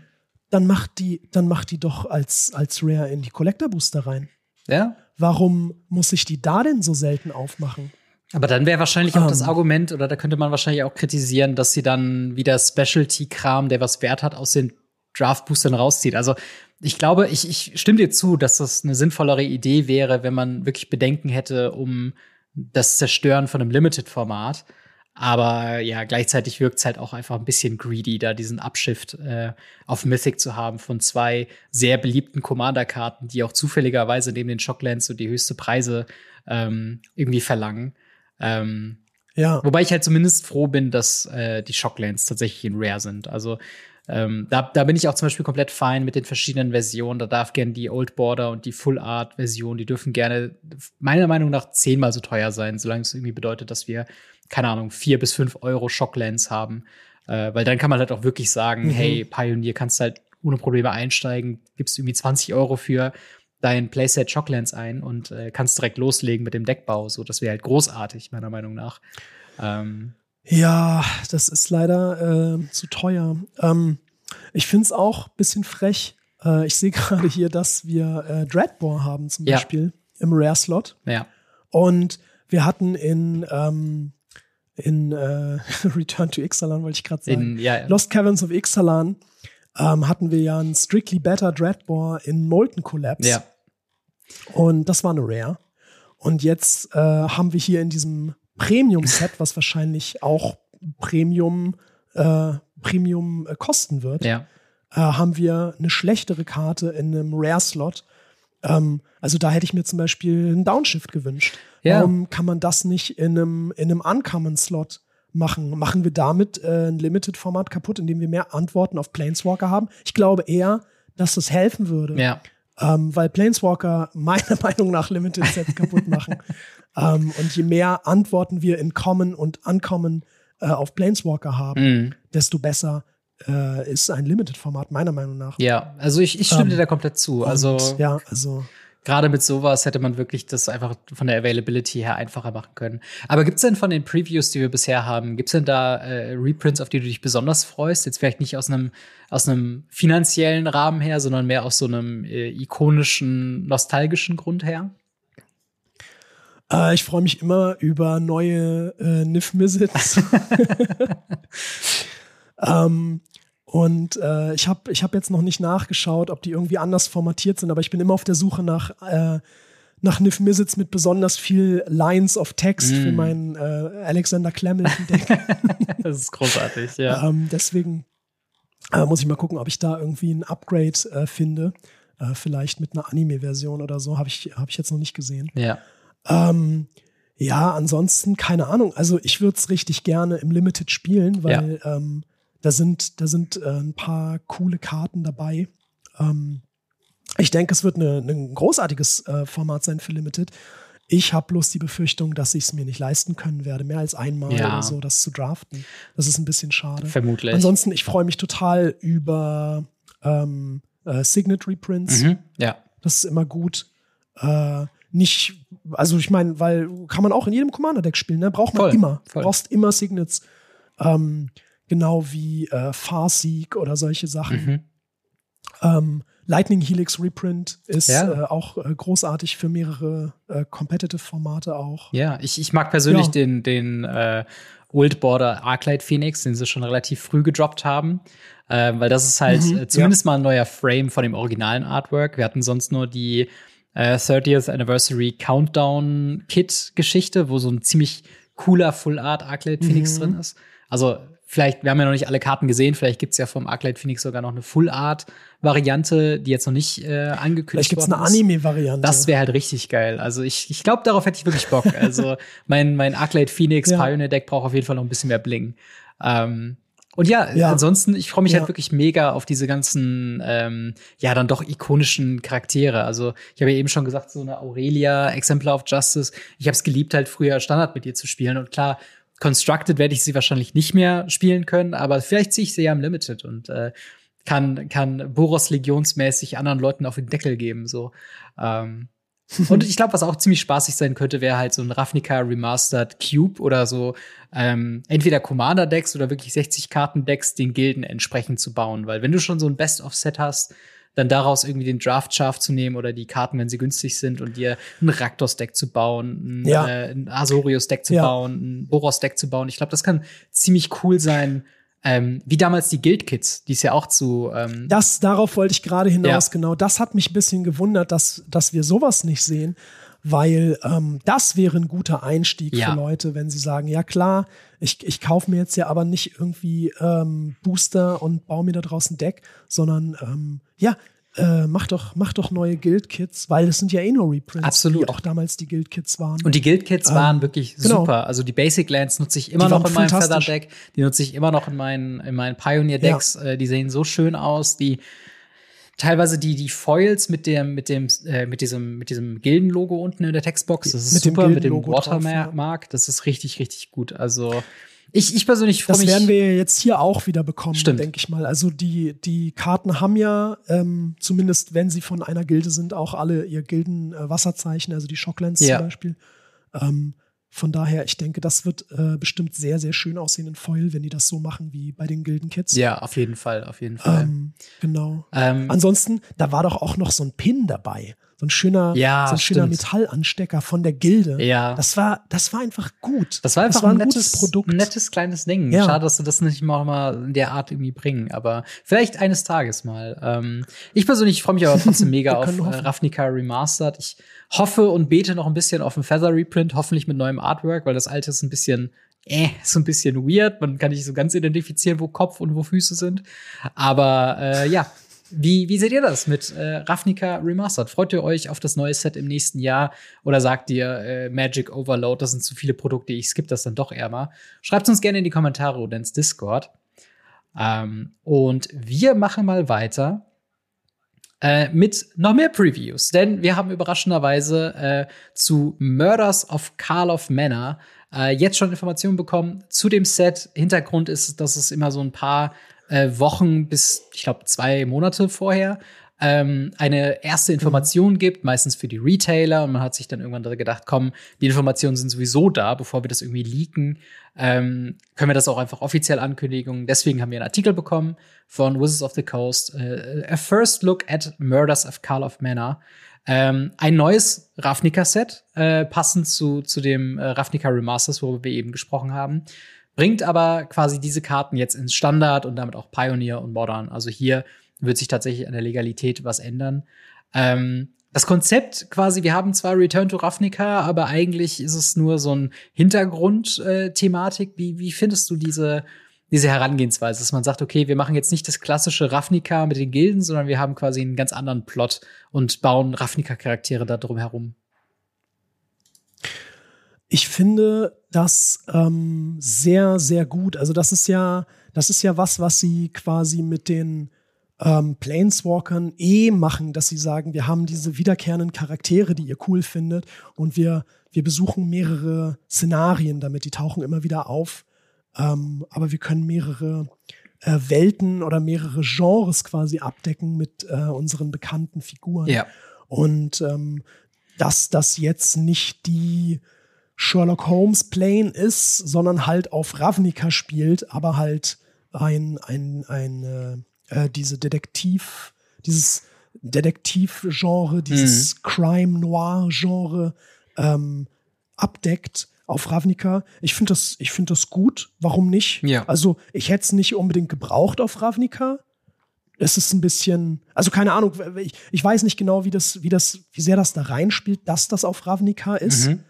dann macht die, dann macht die doch als, als Rare in die Collector Booster rein. Ja. Warum muss ich die da denn so selten aufmachen? Aber dann wäre wahrscheinlich auch das Ähm. Argument, oder da könnte man wahrscheinlich auch kritisieren, dass sie dann wieder Specialty-Kram, der was Wert hat, aus den Draft-Boostern rauszieht. Also ich glaube, ich, ich stimme dir zu, dass das eine sinnvollere Idee wäre, wenn man wirklich Bedenken hätte um das Zerstören von einem Limited-Format. Aber ja, gleichzeitig wirkt es halt auch einfach ein bisschen greedy, da diesen Upshift äh, auf Mythic zu haben von zwei sehr beliebten Commander-Karten, die auch zufälligerweise neben den Shocklands so die höchste Preise ähm, irgendwie verlangen. Ähm, Ja, wobei ich halt zumindest froh bin, dass äh, die Shocklands tatsächlich in Rare sind. Also ähm, da, da bin ich auch zum Beispiel komplett fein mit den verschiedenen Versionen. Da darf gerne die Old Border und die Full Art Version, die dürfen gerne meiner Meinung nach zehnmal so teuer sein, solange es irgendwie bedeutet, dass wir, keine Ahnung, vier bis fünf Euro Shocklands haben. Äh, weil dann kann man halt auch wirklich sagen, Mhm. hey, Pioneer kannst halt ohne Probleme einsteigen, gibst irgendwie 20 Euro für dein Playset Shocklands ein und äh, kannst direkt loslegen mit dem Deckbau. So, das wäre halt großartig, meiner Meinung nach. Ähm, Ja, das ist leider äh, zu teuer. Ähm, ich finde es auch ein bisschen frech. Äh, ich sehe gerade hier, dass wir äh, Dreadbore haben zum Ja. Beispiel im Rare-Slot. ja. Und wir hatten in, ähm, in äh, Return to Ixalan, wollte ich gerade sagen, In, ja, ja. Lost Caverns of Ixalan, ähm, hatten wir ja einen Strictly Better Dreadbore in Molten Collapse. ja. Und das war eine Rare. Und jetzt äh, haben wir hier in diesem Premium-Set, was wahrscheinlich auch Premium, äh, Premium äh, kosten wird, Ja. äh, haben wir eine schlechtere Karte in einem Rare-Slot. Ähm, also da hätte ich mir zum Beispiel einen Downshift gewünscht. Ja. Warum kann man das nicht in einem, in einem Uncommon-Slot machen. Machen wir damit äh, ein Limited-Format kaputt, indem wir mehr Antworten auf Planeswalker haben? Ich glaube eher, dass das helfen würde. Ja. Ähm, weil Planeswalker meiner Meinung nach Limited Sets kaputt machen. ähm, und je mehr Antworten wir in Common und Uncommon äh, auf Planeswalker haben, Mhm. desto besser äh, ist ein Limited-Format, meiner Meinung nach. Ja, also ich, ich stimme Ähm, dir da komplett zu. Also Und, ja, also gerade mit sowas hätte man wirklich das einfach von der Availability her einfacher machen können. Aber gibt's denn von den Previews, die wir bisher haben, gibt's denn da äh, Reprints, auf die du dich besonders freust? Jetzt vielleicht nicht aus einem aus einem finanziellen Rahmen her, sondern mehr aus so einem äh, ikonischen, nostalgischen Grund her? Äh, ich freue mich immer über neue äh, Niff-Misits. ähm, und äh, ich habe ich hab jetzt noch nicht nachgeschaut, ob die irgendwie anders formatiert sind, aber ich bin immer auf der Suche nach, äh, nach Niff-Misits mit besonders viel Lines of Text für Mm. mein äh, Alexander Clemmelton-Deck. Das ist großartig, ja. ähm, deswegen äh, muss ich mal gucken, ob ich da irgendwie ein Upgrade äh, finde. Äh, vielleicht mit einer Anime-Version oder so, habe ich, hab ich jetzt noch nicht gesehen. ja. Ähm, ja, ansonsten keine Ahnung. Also ich würde es richtig gerne im Limited spielen, weil ähm, da sind, da sind äh, ein paar coole Karten dabei. Ähm, ich denke, es wird ein großartiges äh, Format sein für Limited. Ich habe bloß die Befürchtung, dass ich es mir nicht leisten können werde, mehr als einmal Ja. oder so das zu draften. Das ist ein bisschen schade. Vermutlich. Ansonsten, ich freue mich total über ähm, äh, Signet Reprints. Mhm. Ja. Das ist immer gut. Äh, nicht, also ich meine, weil kann man auch in jedem Commander-Deck spielen, ne? Braucht man Voll, immer. voll. Brauchst immer Signets. Ähm, genau wie äh, Farseek oder solche Sachen. Mhm. Ähm, Lightning Helix Reprint ist Ja. äh, auch äh, großartig für mehrere äh, Competitive-Formate auch. Ja, ich, ich mag persönlich Ja. den, den äh, Old Border Arclight Phoenix, den sie schon relativ früh gedroppt haben. Ähm, weil das ist halt Mhm, äh, zumindest mal ein neuer Frame von dem originalen Artwork. Wir hatten sonst nur die äh, 30th Anniversary Countdown Kit Geschichte, wo so ein ziemlich cooler Full Art Arclight Phoenix Mhm. drin ist. Also vielleicht, wir haben ja noch nicht alle Karten gesehen, vielleicht gibt's ja vom Arclight Phoenix sogar noch eine Full Art Variante, die jetzt noch nicht äh, angekündigt Vielleicht gibt es worden eine ist. Anime-Variante. Das wäre halt richtig geil. Also ich, ich glaube, darauf hätte ich wirklich Bock. Also mein, mein Arclight Phoenix Ja. Pioneer Deck braucht auf jeden Fall noch ein bisschen mehr Bling. Ähm, und ja, Ja. ansonsten, ich freue mich Ja. halt wirklich mega auf diese ganzen, ähm, ja, dann doch ikonischen Charaktere. Also ich habe ja eben schon gesagt, so eine Aurelia, Exemplar of Justice. Ich habe es geliebt, halt früher Standard mit ihr zu spielen. Und klar, Constructed werde ich sie wahrscheinlich nicht mehr spielen können, aber vielleicht ziehe ich sie ja im Limited und äh, kann, kann Boros legionsmäßig anderen Leuten auf den Deckel geben. So. Ähm, und ich glaube, was auch ziemlich spaßig sein könnte, wäre halt so ein Ravnica Remastered Cube oder so ähm, entweder Commander-Decks oder wirklich 60-Karten-Decks den Gilden entsprechend zu bauen. Weil wenn du schon so ein Best-of-Set hast, dann daraus irgendwie den Draft-Shaft zu nehmen oder die Karten, wenn sie günstig sind und dir ein Raktos-Deck zu bauen, ein, Ja. äh, ein Azorius-Deck zu Ja. bauen, ein Boros-Deck zu bauen. Ich glaube, das kann ziemlich cool sein, ähm, wie damals die Guild-Kits, die es ja auch zu ähm, Das, darauf wollte ich gerade hinaus, Ja. genau. Das hat mich ein bisschen gewundert, dass, dass wir sowas nicht sehen, weil ähm, das wäre ein guter Einstieg Ja. für Leute, wenn sie sagen, ja klar, ich, ich kaufe mir jetzt ja aber nicht irgendwie ähm, Booster und baue mir da draußen Deck, sondern ähm, ja, äh, mach doch, mach doch neue Guild-Kits, weil das sind ja eh nur Reprints, Absolut. die auch damals die Guild-Kits waren. Und die Guild-Kits Ähm, waren wirklich genau. super. Also die Basic Lands nutze ich immer Die noch in meinem fantastisch. Feather-Deck. Die nutze ich immer noch in meinen, in meinen Pioneer-Decks. Äh, die sehen so schön aus. Die teilweise die, die Foils mit dem, mit dem, äh, mit diesem, mit diesem Gilden-Logo unten in der Textbox. Das ist Mit dem super. Mit dem Gilden-Logo drauf, Watermark. Das ist richtig, richtig gut. Also ich, ich persönlich freue Das mich. werden wir jetzt hier auch wieder bekommen, denke ich mal. Also die, die Karten haben ja, ähm, zumindest wenn sie von einer Gilde sind, auch alle ihr Gilden-Wasserzeichen, also die Shocklands Ja. zum Beispiel. Ähm, von daher, ich denke, das wird äh, bestimmt sehr, sehr schön aussehen in Foil, wenn die das so machen wie bei den Gilden-Kits. ja, auf jeden Fall, auf jeden Fall. Ähm, genau. Ähm, Ansonsten, da war doch auch noch so ein Pin dabei. So ein schöner, Ja, so ein schöner stimmt. Metallanstecker von der Gilde. Ja. Das war, das war einfach gut. Das war einfach war ein, ein nettes, gutes Produkt. ein nettes kleines Ding. Ja. Schade, dass sie das nicht mal, mal in der Art irgendwie bringen. Aber vielleicht eines Tages mal. Ähm, ich persönlich freue mich aber trotzdem mega auf äh. Ravnica Remastered. Ich hoffe und bete noch ein bisschen auf ein Feather Reprint, hoffentlich mit neuem Artwork, weil das alte ist ein bisschen äh, ist so ein bisschen weird. Man kann nicht so ganz identifizieren, wo Kopf und wo Füße sind. Aber äh, ja, wie, wie seht ihr das mit äh, Ravnica Remastered? Freut ihr euch auf das neue Set im nächsten Jahr? Oder sagt ihr äh, Magic Overload, das sind zu viele Produkte, ich skippe das dann doch eher mal? Schreibt uns gerne in die Kommentare oder ins Discord. Ähm, und wir machen mal weiter äh, mit noch mehr Previews, denn wir haben überraschenderweise äh, zu Murders of Karlov Manor äh, jetzt schon Informationen bekommen zu dem Set. Hintergrund ist, dass es immer so ein paar äh, Wochen bis, ich glaube, zwei Monate vorher ähm, eine erste Information mhm. gibt, meistens für die Retailer. Und man hat sich dann irgendwann gedacht, komm, die Informationen sind sowieso da, bevor wir das irgendwie leaken, ähm, können wir das auch einfach offiziell ankündigen. Deswegen haben wir einen Artikel bekommen von Wizards of the Coast, äh, A First Look at Murders of Karl of Manor. Ähm, ein neues Ravnica-Set, äh, passend zu, zu dem äh, Ravnica Remasters, worüber wir eben gesprochen haben. Bringt aber quasi diese Karten jetzt ins Standard und damit auch Pioneer und Modern. Also hier wird sich tatsächlich an der Legalität was ändern. Ähm, das Konzept quasi, wir haben zwar Return to Ravnica, aber eigentlich ist es nur so ein Hintergrundthematik. Äh, wie, wie findest du diese, diese Herangehensweise, dass man sagt, okay, wir machen jetzt nicht das klassische Ravnica mit den Gilden, sondern wir haben quasi einen ganz anderen Plot und bauen Ravnica-Charaktere da drum herum? Ich finde das ähm, sehr, sehr gut. Also das ist ja, das ist ja was, was sie quasi mit den ähm, Planeswalkern eh machen, dass sie sagen, wir haben diese wiederkehrenden Charaktere, die ihr cool findet und wir, wir besuchen mehrere Szenarien damit, die tauchen immer wieder auf. Ähm, aber wir können mehrere äh, Welten oder mehrere Genres quasi abdecken mit äh, unseren bekannten Figuren. Ja. Und ähm, dass das jetzt nicht die Sherlock Holmes Plane ist, sondern halt auf Ravnica spielt, aber halt ein, ein, ein, äh, äh, diese Detektiv, dieses Detektivgenre, dieses mhm. Crime-Noir-Genre ähm, abdeckt auf Ravnica. Ich finde das, ich finde das gut. Warum nicht? Ja. Also ich hätte es nicht unbedingt gebraucht auf Ravnica. Es ist ein bisschen, also keine Ahnung, ich, ich weiß nicht genau, wie das, wie das, wie sehr das da reinspielt, dass das auf Ravnica ist. Mhm.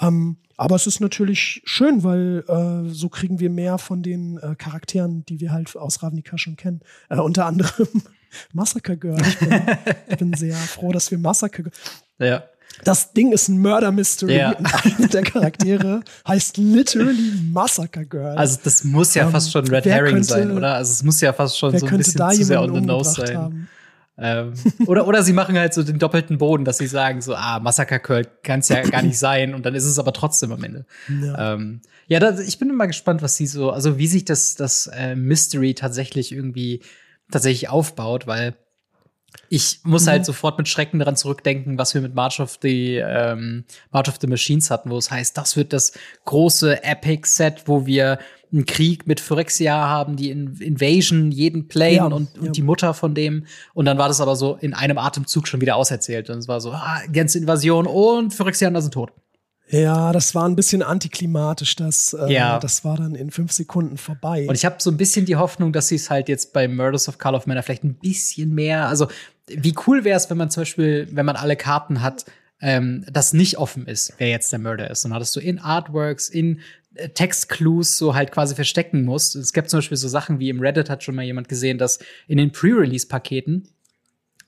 Ähm, aber es ist natürlich schön, weil äh, so kriegen wir mehr von den äh, Charakteren, die wir halt aus Ravnica schon kennen. Äh, unter anderem Massacre Girl. Ich bin, ich bin sehr froh, dass wir Massacre Girl. Ja. Das Ding ist ein Murder Mystery ja. und einer der Charaktere heißt literally Massacre Girl. Also das muss ja ähm, fast schon Red Herring könnte, sein, oder? Also es muss ja fast schon so ein bisschen zu sehr on the nose sein. Haben. Ähm, oder, oder sie machen halt so den doppelten Boden, dass sie sagen so, ah, Massacre Curl kann es ja gar nicht sein und dann ist es aber trotzdem am Ende. Ja, ähm, ja das, ich bin immer gespannt, was sie so, also wie sich das, das äh, Mystery tatsächlich irgendwie tatsächlich aufbaut, weil ich muss mhm. halt sofort mit Schrecken daran zurückdenken, was wir mit March of the ähm, March of the Machines hatten, wo es heißt, das wird das große Epic Set, wo wir einen Krieg mit Phyrexia haben, die in Invasion, jeden Plane ja, und, und ja. die Mutter von dem. Und dann war das aber so in einem Atemzug schon wieder auserzählt. Und es war so, ah, ganze Invasion und Phyrexianer sind tot. Ja, das war ein bisschen antiklimatisch. Das, äh, ja. das war dann in fünf Sekunden vorbei. Und ich habe so ein bisschen die Hoffnung, dass sie es halt jetzt bei Murders of Call of Manor vielleicht ein bisschen mehr. Also, wie cool wäre es, wenn man zum Beispiel, wenn man alle Karten hat, ähm, das nicht offen ist, wer jetzt der Mörder ist. Dann hattest du in Artworks, in äh, Textclues so halt quasi verstecken musst. Es gibt zum Beispiel so Sachen wie im Reddit hat schon mal jemand gesehen, dass in den Pre-Release-Paketen,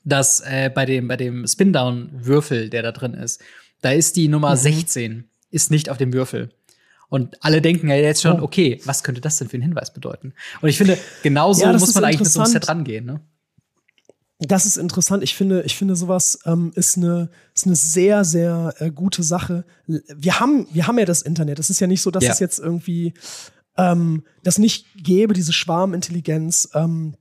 dass äh, bei dem, bei dem Spin-Down-Würfel, der da drin ist, da ist die Nummer mhm. 16, ist nicht auf dem Würfel. Und alle denken ja jetzt schon, oh. okay, was könnte das denn für einen Hinweis bedeuten? Und ich finde, genauso ja, muss man eigentlich mit so einem Set rangehen, ne? das ist interessant. Ich finde, ich finde, sowas ähm, ist, eine, ist eine sehr, sehr äh, gute Sache. Wir haben, wir haben ja das Internet. Es ist ja nicht so, dass ja. es jetzt irgendwie ähm, das nicht gäbe, diese Schwarmintelligenz. Ähm,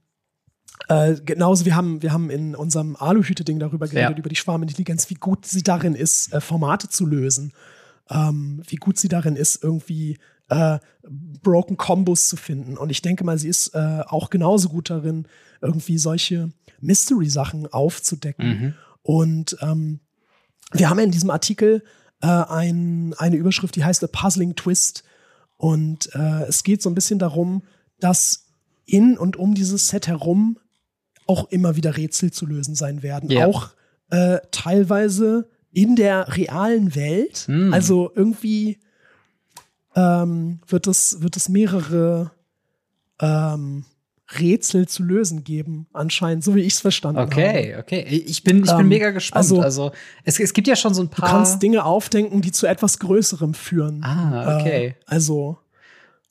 äh, genauso, wir haben, wir haben in unserem Aluhüte-Ding darüber geredet, ja. über die Schwarmintelligenz, wie gut sie darin ist, äh, Formate zu lösen. Ähm, wie gut sie darin ist, irgendwie äh, Broken Combos zu finden. Und ich denke mal, sie ist äh, auch genauso gut darin, irgendwie solche Mystery-Sachen aufzudecken. Mhm. Und ähm, wir haben in diesem Artikel äh, ein, eine Überschrift, die heißt A Puzzling Twist. Und äh, es geht so ein bisschen darum, dass in und um dieses Set herum auch immer wieder Rätsel zu lösen sein werden. Ja. Auch äh, teilweise in der realen Welt. Mhm. Also irgendwie ähm, wird es, wird es mehrere ähm, Rätsel zu lösen geben, anscheinend, so wie ich es verstanden okay, habe. Okay, okay. Ich bin, ich bin ähm, mega gespannt. Also, also es, es gibt ja schon so ein paar. Du kannst Dinge aufdenken, die zu etwas Größerem führen. Ah, okay. Äh, also,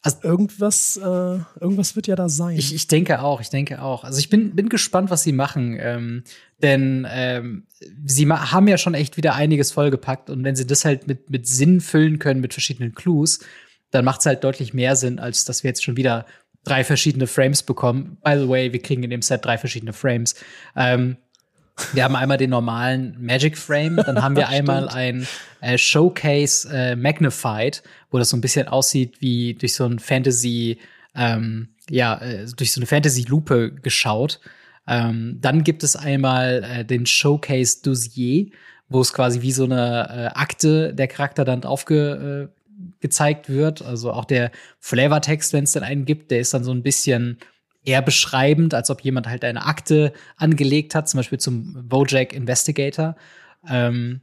also irgendwas, äh, irgendwas wird ja da sein. Ich, ich denke auch, ich denke auch. Also ich bin, bin gespannt, was sie machen. Ähm, denn ähm, sie haben ja schon echt wieder einiges vollgepackt und wenn sie das halt mit, mit Sinn füllen können, mit verschiedenen Clues, dann macht es halt deutlich mehr Sinn, als dass wir jetzt schon wieder drei verschiedene Frames bekommen. By the way, wir kriegen in dem Set drei verschiedene Frames. Ähm, wir haben einmal den normalen Magic Frame, dann haben wir einmal ein äh, Showcase äh, Magnified, wo das so ein bisschen aussieht wie durch so ein Fantasy, ähm, ja, äh, durch so eine Fantasy-Lupe geschaut. Ähm, dann gibt es einmal äh, den Showcase Dossier, wo es quasi wie so eine äh, Akte der Charakter dann aufge, äh, wird. Also auch der Flavortext, wenn es denn einen gibt, der ist dann so ein bisschen eher beschreibend, als ob jemand halt eine Akte angelegt hat, zum Beispiel zum Bojack Investigator. Ähm,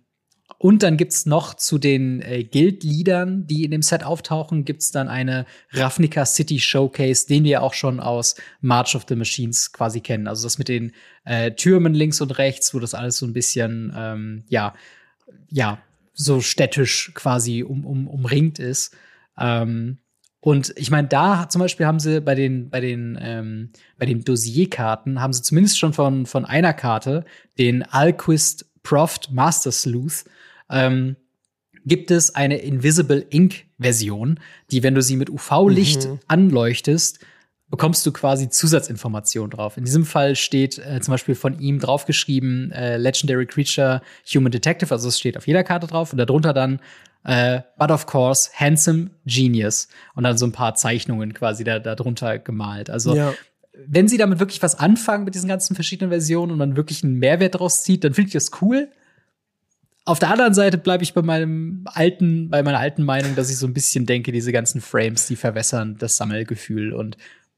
und dann gibt's noch zu den äh, Guild-Liedern, die in dem Set auftauchen, gibt's dann eine Ravnica City Showcase, den wir auch schon aus March of the Machines quasi kennen. Also das mit den äh, Türmen links und rechts, wo das alles so ein bisschen, ähm, ja, ja, so städtisch quasi um, um, umringt ist. Ähm, und ich meine, da zum Beispiel haben sie bei den, bei den, ähm, bei den Dossierkarten, haben sie zumindest schon von, von einer Karte, den Alquist Proft Master Sleuth, ähm, gibt es eine Invisible Ink Version, die, wenn du sie mit UV-Licht mhm. anleuchtest, bekommst du quasi Zusatzinformationen drauf. In diesem Fall steht äh, zum Beispiel von ihm draufgeschrieben äh, Legendary Creature Human Detective, also es steht auf jeder Karte drauf und darunter dann äh, but of course Handsome Genius und dann so ein paar Zeichnungen quasi da darunter gemalt. Also ja. wenn sie damit wirklich was anfangen mit diesen ganzen verschiedenen Versionen und man wirklich einen Mehrwert draus zieht, dann finde ich das cool. Auf der anderen Seite bleibe ich bei meinem alten, bei meiner alten Meinung, dass ich so ein bisschen denke, diese ganzen Frames, die verwässern das Sammelgefühl und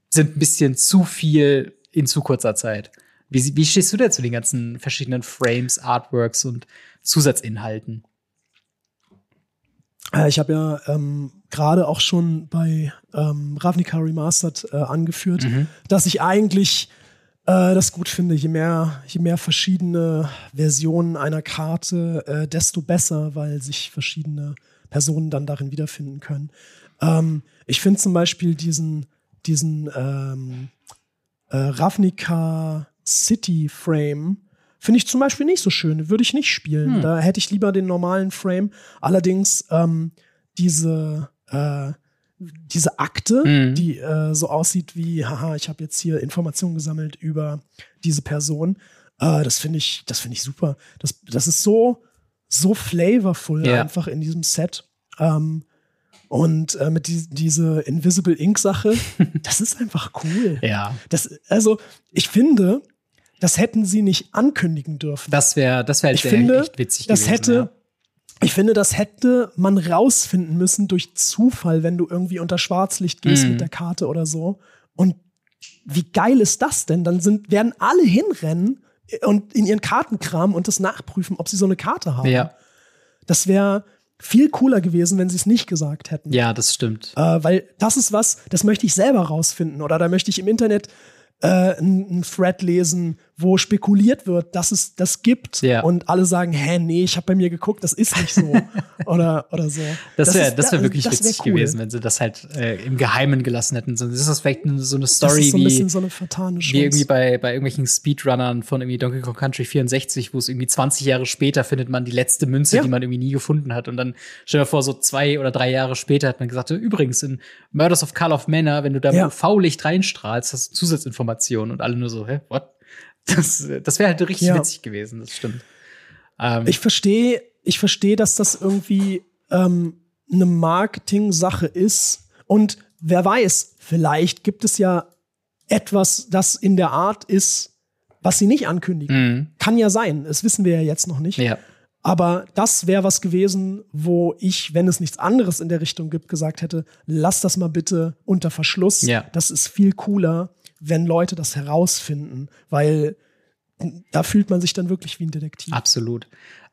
sind ein bisschen zu viel in zu kurzer Zeit. Wie, wie stehst du denn zu den ganzen verschiedenen Frames, Artworks und Zusatzinhalten? Äh, ich habe ja ähm, gerade auch schon bei ähm, Ravnica Remastered äh, angeführt, mhm. dass ich eigentlich äh, das gut finde. Je mehr, je mehr verschiedene Versionen einer Karte, äh, desto besser, weil sich verschiedene Personen dann darin wiederfinden können. Ähm, ich finde zum Beispiel diesen diesen ähm, äh, Ravnica City Frame finde ich zum Beispiel nicht so schön. Würde ich nicht spielen. Hm. Da hätte ich lieber den normalen Frame. Allerdings ähm, diese äh, diese Akte, mhm. die äh, so aussieht wie, haha, ich habe jetzt hier Informationen gesammelt über diese Person. Äh, das finde ich, das finde ich super. Das, das ist so, so flavorful ja. einfach in diesem Set. Ähm, und äh, mit die, diese Invisible Ink Sache, das ist einfach cool. Ja. Das, also, ich finde, das hätten sie nicht ankündigen dürfen. Das wäre, das wäre ich finde, echt witzig das gewesen. Hätte, ja. Ich finde, das hätte man rausfinden müssen durch Zufall, wenn du irgendwie unter Schwarzlicht gehst mm. mit der Karte oder so. Und wie geil ist das denn? Dann sind, werden alle hinrennen und in ihren Kartenkram und das nachprüfen, ob sie so eine Karte haben. Ja. Das wäre, viel cooler gewesen, wenn sie es nicht gesagt hätten. Ja, das stimmt. Äh, weil das ist was, das möchte ich selber rausfinden. Oder da möchte ich im Internet äh, einen Thread lesen, wo spekuliert wird, dass es das gibt ja. und alle sagen, hä, nee, ich habe bei mir geguckt, das ist nicht so oder oder so. Das wäre das wäre wär wirklich das wär witzig cool. gewesen, wenn sie das halt äh, im Geheimen gelassen hätten. So, ist das vielleicht so eine Story das so ein wie, so eine wie irgendwie bei bei irgendwelchen Speedrunnern von irgendwie Donkey Kong Country 64, wo es irgendwie 20 Jahre später findet man die letzte Münze, ja. die man irgendwie nie gefunden hat und dann stell dir vor, so zwei oder drei Jahre später hat man gesagt, übrigens in Murders of Call of Manor, wenn du da ja. UV-Licht reinstrahlst, hast du Zusatzinformationen und alle nur so, hä, what? Das, das wäre halt richtig ja. witzig gewesen, das stimmt. Ähm, ich verstehe, ich verstehe, dass das irgendwie ähm, eine Marketing-Sache ist. Und wer weiß, vielleicht gibt es ja etwas, das in der Art ist, was sie nicht ankündigen. Mhm. Kann ja sein, das wissen wir ja jetzt noch nicht. Ja. Aber das wäre was gewesen, wo ich, wenn es nichts anderes in der Richtung gibt, gesagt hätte, lass das mal bitte unter Verschluss. Ja. Das ist viel cooler wenn Leute das herausfinden, weil da fühlt man sich dann wirklich wie ein Detektiv. Absolut.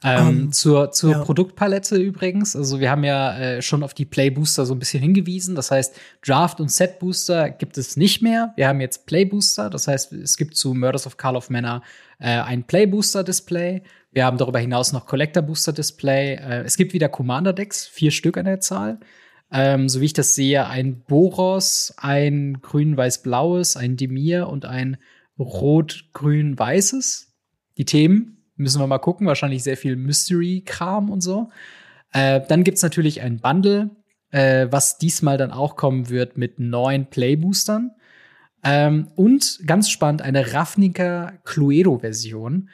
Ähm, ähm, zur zur ja. Produktpalette übrigens, also wir haben ja äh, schon auf die Play Booster so ein bisschen hingewiesen. Das heißt, Draft und Set Booster gibt es nicht mehr. Wir haben jetzt Play Booster. Das heißt, es gibt zu Murders of Carl of Manor äh, ein Play Booster Display. Wir haben darüber hinaus noch Collector Booster Display. Äh, es gibt wieder Commander Decks, vier Stück an der Zahl. Ähm, so wie ich das sehe, ein Boros, ein grün-weiß-blaues, ein Demir und ein rot-grün-weißes. Die Themen müssen wir mal gucken. Wahrscheinlich sehr viel Mystery-Kram und so. Äh, dann gibt's natürlich ein Bundle, äh, was diesmal dann auch kommen wird mit neun Playboostern. Ähm, und ganz spannend, eine Ravnica Cluedo-Version,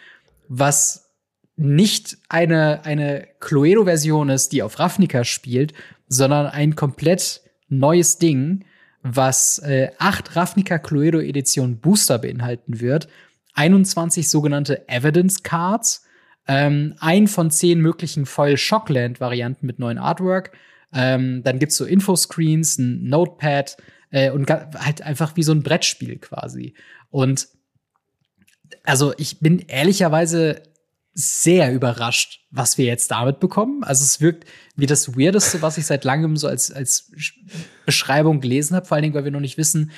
was nicht eine, eine Cluedo-Version ist, die auf Ravnica spielt, sondern ein komplett neues Ding, was äh, acht Ravnica Cluedo Edition Booster beinhalten wird, 21 sogenannte Evidence Cards, ähm, ein von zehn möglichen Foil Shockland Varianten mit neuen Artwork. Ähm, dann gibt's so Infoscreens, ein Notepad äh, und halt einfach wie so ein Brettspiel quasi. Und also ich bin ehrlicherweise sehr überrascht, was wir jetzt damit bekommen. Also es wirkt wie das Weirdeste, was ich seit langem so als, als Beschreibung gelesen habe, vor allen Dingen, weil wir noch nicht wissen,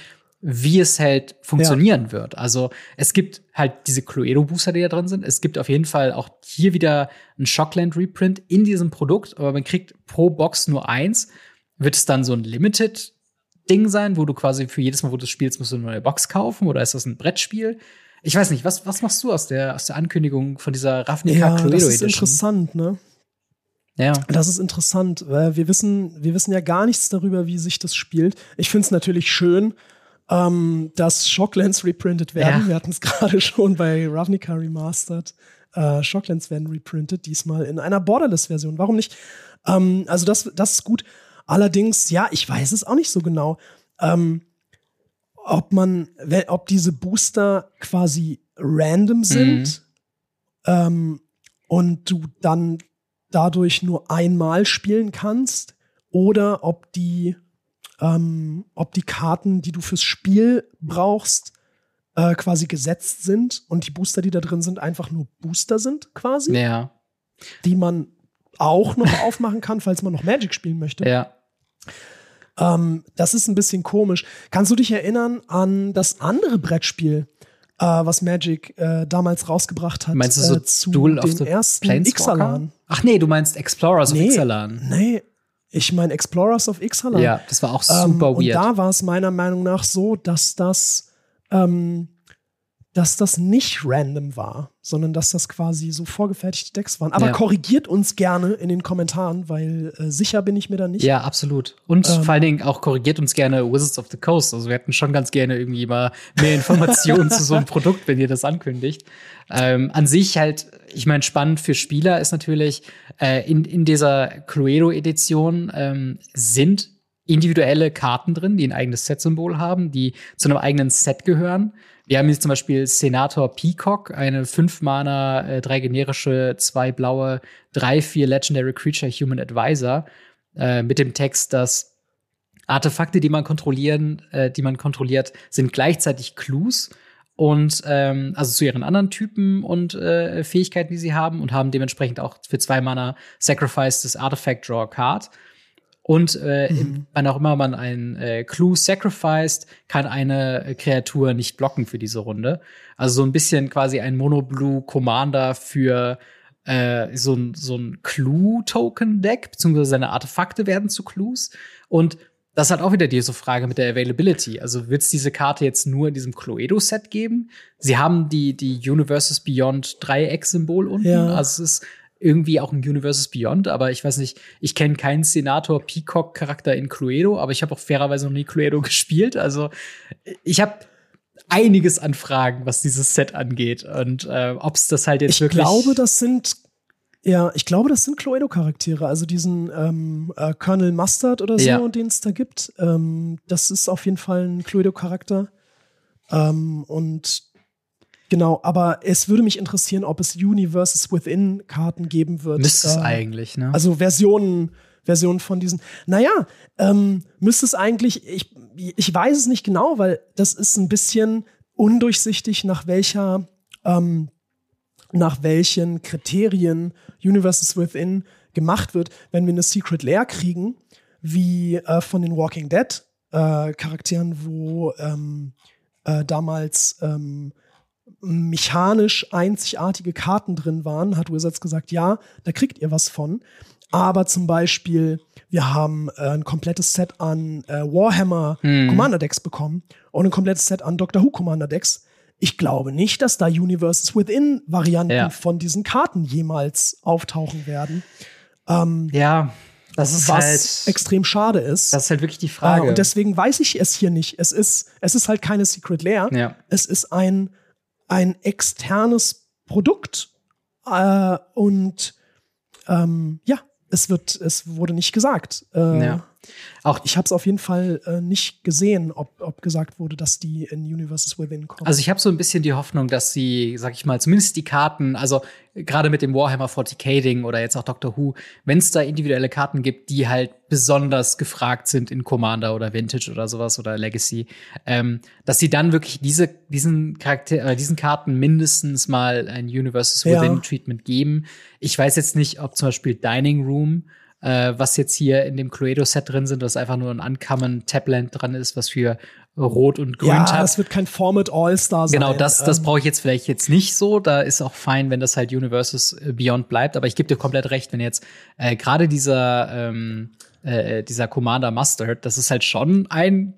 wie es halt funktionieren ja. wird. Also es gibt halt diese Cluedo-Booster, die da drin sind. Es gibt auf jeden Fall auch hier wieder ein Shockland-Reprint in diesem Produkt, aber man kriegt pro Box nur eins. Wird es dann so ein Limited-Ding sein, wo du quasi für jedes Mal, wo du spielst, musst du eine neue Box kaufen? Oder ist das ein Brettspiel? Ich weiß nicht, was, was machst du aus der, aus der Ankündigung von dieser Ravnica ja, Cluedo Edition? Das ist interessant, ne? Ja. Das ist interessant, weil wir wissen, wir wissen ja gar nichts darüber, wie sich das spielt. Ich finde es natürlich schön, ähm, dass Shocklands reprintet werden. Ja. Wir hatten es gerade schon bei Ravnica Remastered. Äh, Shocklands werden reprintet, diesmal in einer Borderless-Version. Warum nicht? Ähm, also das, das ist gut. Allerdings, ja, ich weiß es auch nicht so genau. Ähm, ob man, ob diese Booster quasi random sind mhm. ähm, und du dann dadurch nur einmal spielen kannst oder ob die, ähm, ob die Karten, die du fürs Spiel brauchst, äh, quasi gesetzt sind und die Booster, die da drin sind, einfach nur Booster sind quasi. Ja. Die man auch noch aufmachen kann, falls man noch Magic spielen möchte. Ja. Ähm, das ist ein bisschen komisch. Kannst du dich erinnern an das andere Brettspiel, äh, was Magic äh, damals rausgebracht hat? Meinst du so äh, zu Duel of the ersten Ixalan? Ach nee, du meinst Explorers nee, of Ixalan. Nee, ich meine Explorers of Ixalan. Ja, das war auch super ähm, weird. Und da war es meiner Meinung nach so, dass das ähm, dass das nicht random war, sondern dass das quasi so vorgefertigte Decks waren. Aber ja. korrigiert uns gerne in den Kommentaren, weil äh, sicher bin ich mir da nicht. Ja, absolut. Und ähm, vor allen Dingen auch korrigiert uns gerne Wizards of the Coast. Also wir hätten schon ganz gerne irgendwie mal mehr Informationen zu so einem Produkt, wenn ihr das ankündigt. Ähm, an sich halt, ich meine, spannend für Spieler ist natürlich, äh, in, in dieser Cluedo-Edition ähm, sind individuelle Karten drin, die ein eigenes Set-Symbol haben, die zu einem eigenen Set gehören. Wir haben hier zum Beispiel Senator Peacock, eine 5 Mana, äh, drei generische, zwei blaue, drei, vier Legendary Creature Human Advisor äh, mit dem Text, dass Artefakte, die man kontrollieren, äh, die man kontrolliert, sind gleichzeitig Clues und ähm, also zu ihren anderen Typen und äh, Fähigkeiten, die sie haben und haben dementsprechend auch für zwei Mana Sacrifice das Artifact Draw Card. Und äh, mhm. wann auch immer man ein äh, Clue sacrificed, kann eine Kreatur nicht blocken für diese Runde. Also so ein bisschen quasi ein Mono-Blue Commander für äh, so ein, so ein Clue-Token-Deck, beziehungsweise seine Artefakte werden zu Clues. Und das hat auch wieder diese Frage mit der Availability. Also wird es diese Karte jetzt nur in diesem Cluedo-Set geben? Sie haben die, die Universes Beyond Dreieck-Symbol unten. Ja. Also es ist irgendwie auch ein Universes Beyond, aber ich weiß nicht, ich kenne keinen Senator Peacock Charakter in Cluedo, aber ich habe auch fairerweise noch nie Cluedo gespielt. Also ich habe einiges an Fragen, was dieses Set angeht und äh, ob es das halt jetzt ich wirklich. Ich glaube, das sind ja, ich glaube, das sind Cluedo-Charaktere, also diesen ähm, äh, Colonel Mustard oder so, ja. den es da gibt. Ähm, das ist auf jeden Fall ein Cluedo-Charakter. Ähm, und Genau, aber es würde mich interessieren, ob es Universes Within Karten geben wird. Müsste es äh, eigentlich, ne? Also Versionen, Versionen von diesen. Naja, ähm, müsste es eigentlich, ich, ich weiß es nicht genau, weil das ist ein bisschen undurchsichtig, nach welcher ähm, nach welchen Kriterien Universes Within gemacht wird, wenn wir eine Secret Lair kriegen, wie äh, von den Walking Dead äh, Charakteren, wo ähm, äh, damals ähm, mechanisch einzigartige Karten drin waren, hat Wizards gesagt, ja, da kriegt ihr was von. Aber zum Beispiel, wir haben äh, ein komplettes Set an äh, Warhammer hm. Commander Decks bekommen und ein komplettes Set an Doctor Who Commander Decks. Ich glaube nicht, dass da Universes Within Varianten ja. von diesen Karten jemals auftauchen werden. Ähm, ja. Das ist was halt, extrem schade ist. Das ist halt wirklich die Frage. Äh, und deswegen weiß ich es hier nicht. Es ist, es ist halt keine Secret Lair. Ja. Es ist ein, ein externes Produkt. Äh, und ähm, ja, es wird, es wurde nicht gesagt. Äh, ja. Auch ich habe es auf jeden Fall äh, nicht gesehen, ob, ob gesagt wurde, dass die in Universes Within kommen. Also ich habe so ein bisschen die Hoffnung, dass sie, sag ich mal, zumindest die Karten, also gerade mit dem Warhammer 40k Ding oder jetzt auch Doctor Who, wenn es da individuelle Karten gibt, die halt besonders gefragt sind in Commander oder Vintage oder sowas oder Legacy, ähm, dass sie dann wirklich diese, diesen Charakter, äh, diesen Karten mindestens mal ein Universes Within ja. Treatment geben. Ich weiß jetzt nicht, ob zum Beispiel Dining Room äh, was jetzt hier in dem Cluedo-Set drin sind, was einfach nur ein Uncommon Tabland dran ist, was für Rot und Grün Ja, das wird kein Format All-Star sein. Genau, das, das ähm. brauche ich jetzt vielleicht jetzt nicht so. Da ist auch fein, wenn das halt Universes äh, Beyond bleibt. Aber ich gebe dir komplett recht, wenn jetzt äh, gerade dieser, ähm, äh, dieser Commander Mustard, das ist halt schon ein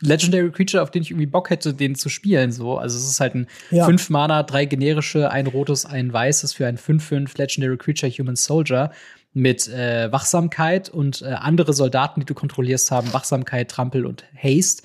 Legendary Creature, auf den ich irgendwie Bock hätte, den zu spielen. So, also es ist halt ein ja. fünf Mana, drei generische, ein rotes, ein weißes für ein 5-5 Legendary Creature Human Soldier mit äh, Wachsamkeit und äh, andere Soldaten, die du kontrollierst, haben Wachsamkeit, Trampel und Haste.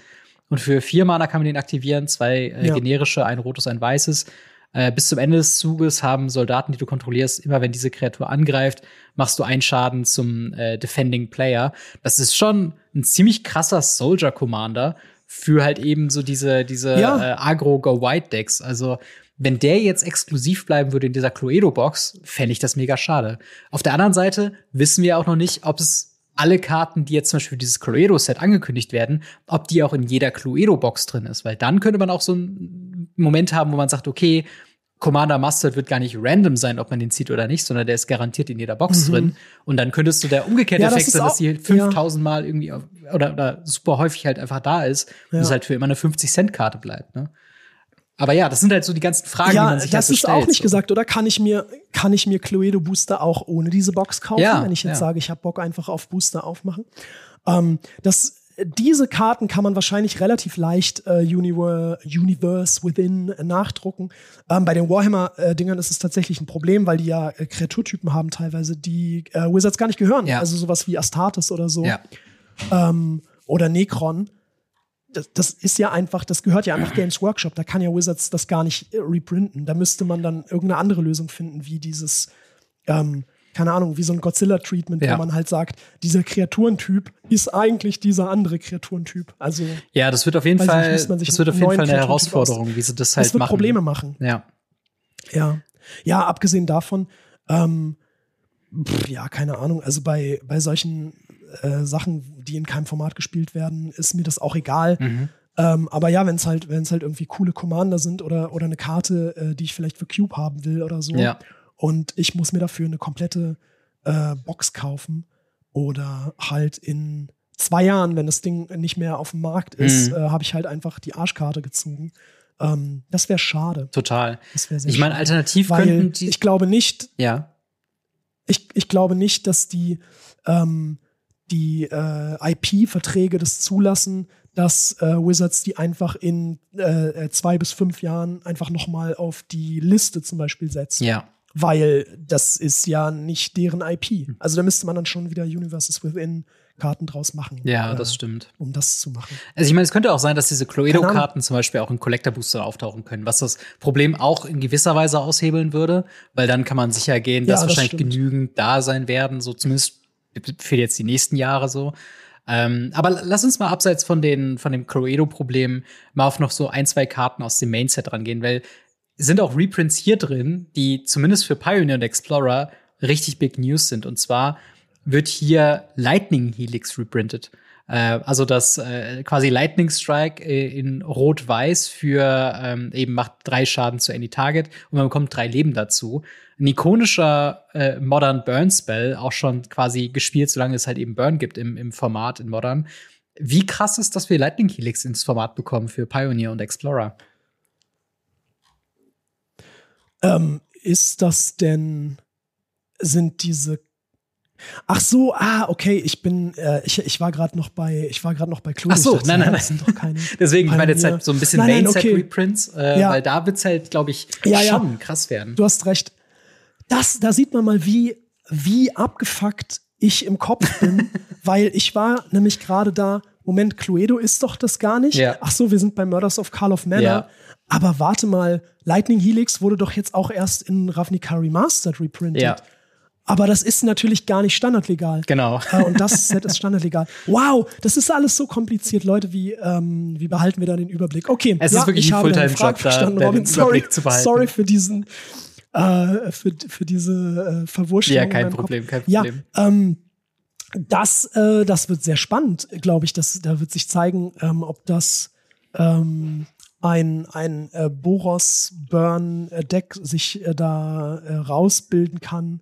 Und für vier Mana kann man den aktivieren, zwei äh, ja. generische, ein rotes, ein weißes. Äh, bis zum Ende des Zuges haben Soldaten, die du kontrollierst, immer wenn diese Kreatur angreift, machst du einen Schaden zum äh, Defending Player. Das ist schon ein ziemlich krasser Soldier Commander für halt eben so diese, diese ja. äh, Agro-Go-White-Decks. Also wenn der jetzt exklusiv bleiben würde in dieser Cluedo-Box, fände ich das mega schade. Auf der anderen Seite wissen wir auch noch nicht, ob es alle Karten, die jetzt zum Beispiel für dieses Cluedo-Set angekündigt werden, ob die auch in jeder Cluedo-Box drin ist. Weil dann könnte man auch so einen Moment haben, wo man sagt, okay, Commander Mustard wird gar nicht random sein, ob man den zieht oder nicht, sondern der ist garantiert in jeder Box mhm. drin. Und dann könntest du der umgekehrte ja, Effekt sein, dass die 5000 ja. Mal irgendwie oder, oder super häufig halt einfach da ist ja. und es halt für immer eine 50-Cent-Karte bleibt. Ne? Aber ja, das sind halt so die ganzen Fragen, ja, die man sich das halt so ist auch nicht so. gesagt, oder kann ich mir kann ich mir Cluedo Booster auch ohne diese Box kaufen, ja, wenn ich jetzt ja. sage, ich habe Bock einfach auf Booster aufmachen? Ähm, das diese Karten kann man wahrscheinlich relativ leicht äh, Universe, Within nachdrucken. Ähm, bei den Warhammer-Dingern ist es tatsächlich ein Problem, weil die ja äh, Kreaturtypen haben teilweise, die äh, Wizards gar nicht gehören. Ja. Also sowas wie Astartes oder so. Ja. Ähm, oder Necron das, das ist ja einfach, das gehört ja einfach Games Workshop. Da kann ja Wizards das gar nicht äh, reprinten. Da müsste man dann irgendeine andere Lösung finden, wie dieses, ähm, keine Ahnung, wie so ein Godzilla-Treatment, ja. wo man halt sagt, dieser Kreaturentyp ist eigentlich dieser andere Kreaturentyp. Also ja, das wird auf jeden Fall, nicht, das wird auf jeden Fall eine Herausforderung, wie sie das halt das wird machen. Probleme machen. Ja, ja, ja. Abgesehen davon, ähm, pff, ja, keine Ahnung. Also bei bei solchen äh, Sachen, die in keinem Format gespielt werden, ist mir das auch egal. Mhm. Ähm, aber ja, wenn es halt, wenn es halt irgendwie coole Commander sind oder, oder eine Karte, äh, die ich vielleicht für Cube haben will oder so. Ja. Und ich muss mir dafür eine komplette äh, Box kaufen oder halt in zwei Jahren, wenn das Ding nicht mehr auf dem Markt ist, mhm. äh, habe ich halt einfach die Arschkarte gezogen. Ähm, das wäre schade. Total. Das wäre Ich meine, alternativ Weil könnten die. Ich glaube nicht. Ja. Ich, ich glaube nicht, dass die ähm, die äh, IP-Verträge das zulassen, dass äh, Wizards die einfach in äh, äh zwei bis fünf Jahren einfach noch mal auf die Liste zum Beispiel setzen. Ja. Weil das ist ja nicht deren IP. Also da müsste man dann schon wieder Universes Within Karten draus machen. Ja, äh, das stimmt. Um das zu machen. Also ich meine, es könnte auch sein, dass diese Cluedo-Karten zum Beispiel auch in Collector Booster auftauchen können, was das Problem auch in gewisser Weise aushebeln würde, weil dann kann man sicher gehen, dass ja, das wahrscheinlich stimmt. genügend da sein werden, so zumindest für jetzt die nächsten Jahre so. Ähm, aber lass uns mal abseits von, den, von dem Cluedo-Problem mal auf noch so ein, zwei Karten aus dem Mainset rangehen, weil sind auch Reprints hier drin, die zumindest für Pioneer und Explorer richtig Big News sind. Und zwar wird hier Lightning Helix reprintet. Äh, also das äh, quasi Lightning Strike äh, in Rot-Weiß für ähm, eben macht drei Schaden zu Any Target und man bekommt drei Leben dazu. Ein ikonischer äh, Modern Burn Spell, auch schon quasi gespielt, solange es halt eben Burn gibt im, im Format in Modern. Wie krass ist, dass wir Lightning Helix ins Format bekommen für Pioneer und Explorer? Ähm, ist das denn, sind diese Ach so, ah, okay, ich bin, äh, ich, ich war gerade noch bei, ich war gerade noch bei Clue. Ach so, nein, nein, nein. sind doch keine Deswegen, ich meine jetzt halt so ein bisschen Main-Set-Reprints, okay. äh, ja. weil da wird's halt, glaube ich, ja, schon ja. krass werden. Du hast recht. Das, da sieht man mal, wie, wie abgefuckt ich im Kopf bin, weil ich war nämlich gerade da, Moment, Cluedo ist doch das gar nicht. Ja. Ach so, wir sind bei Murders of Carl of Manor. Ja. Aber warte mal, Lightning Helix wurde doch jetzt auch erst in Ravnica Remastered reprintet. Ja. Aber das ist natürlich gar nicht standardlegal. Genau. Und das Set ist standardlegal. Wow, das ist alles so kompliziert, Leute. Wie, ähm, wie behalten wir da den Überblick? Okay, es ja, ist wirklich ich ein Fulltime-Job, da Robin, sorry, zu behalten. Sorry für diesen, äh, für, für diese äh, Verwurschung. Ja, kein Problem, kein Problem. Ja, ähm, das, äh, das wird sehr spannend, glaube ich. Das, da wird sich zeigen, ähm, ob das ähm, ein, ein äh, Boros-Burn-Deck sich äh, da äh, rausbilden kann.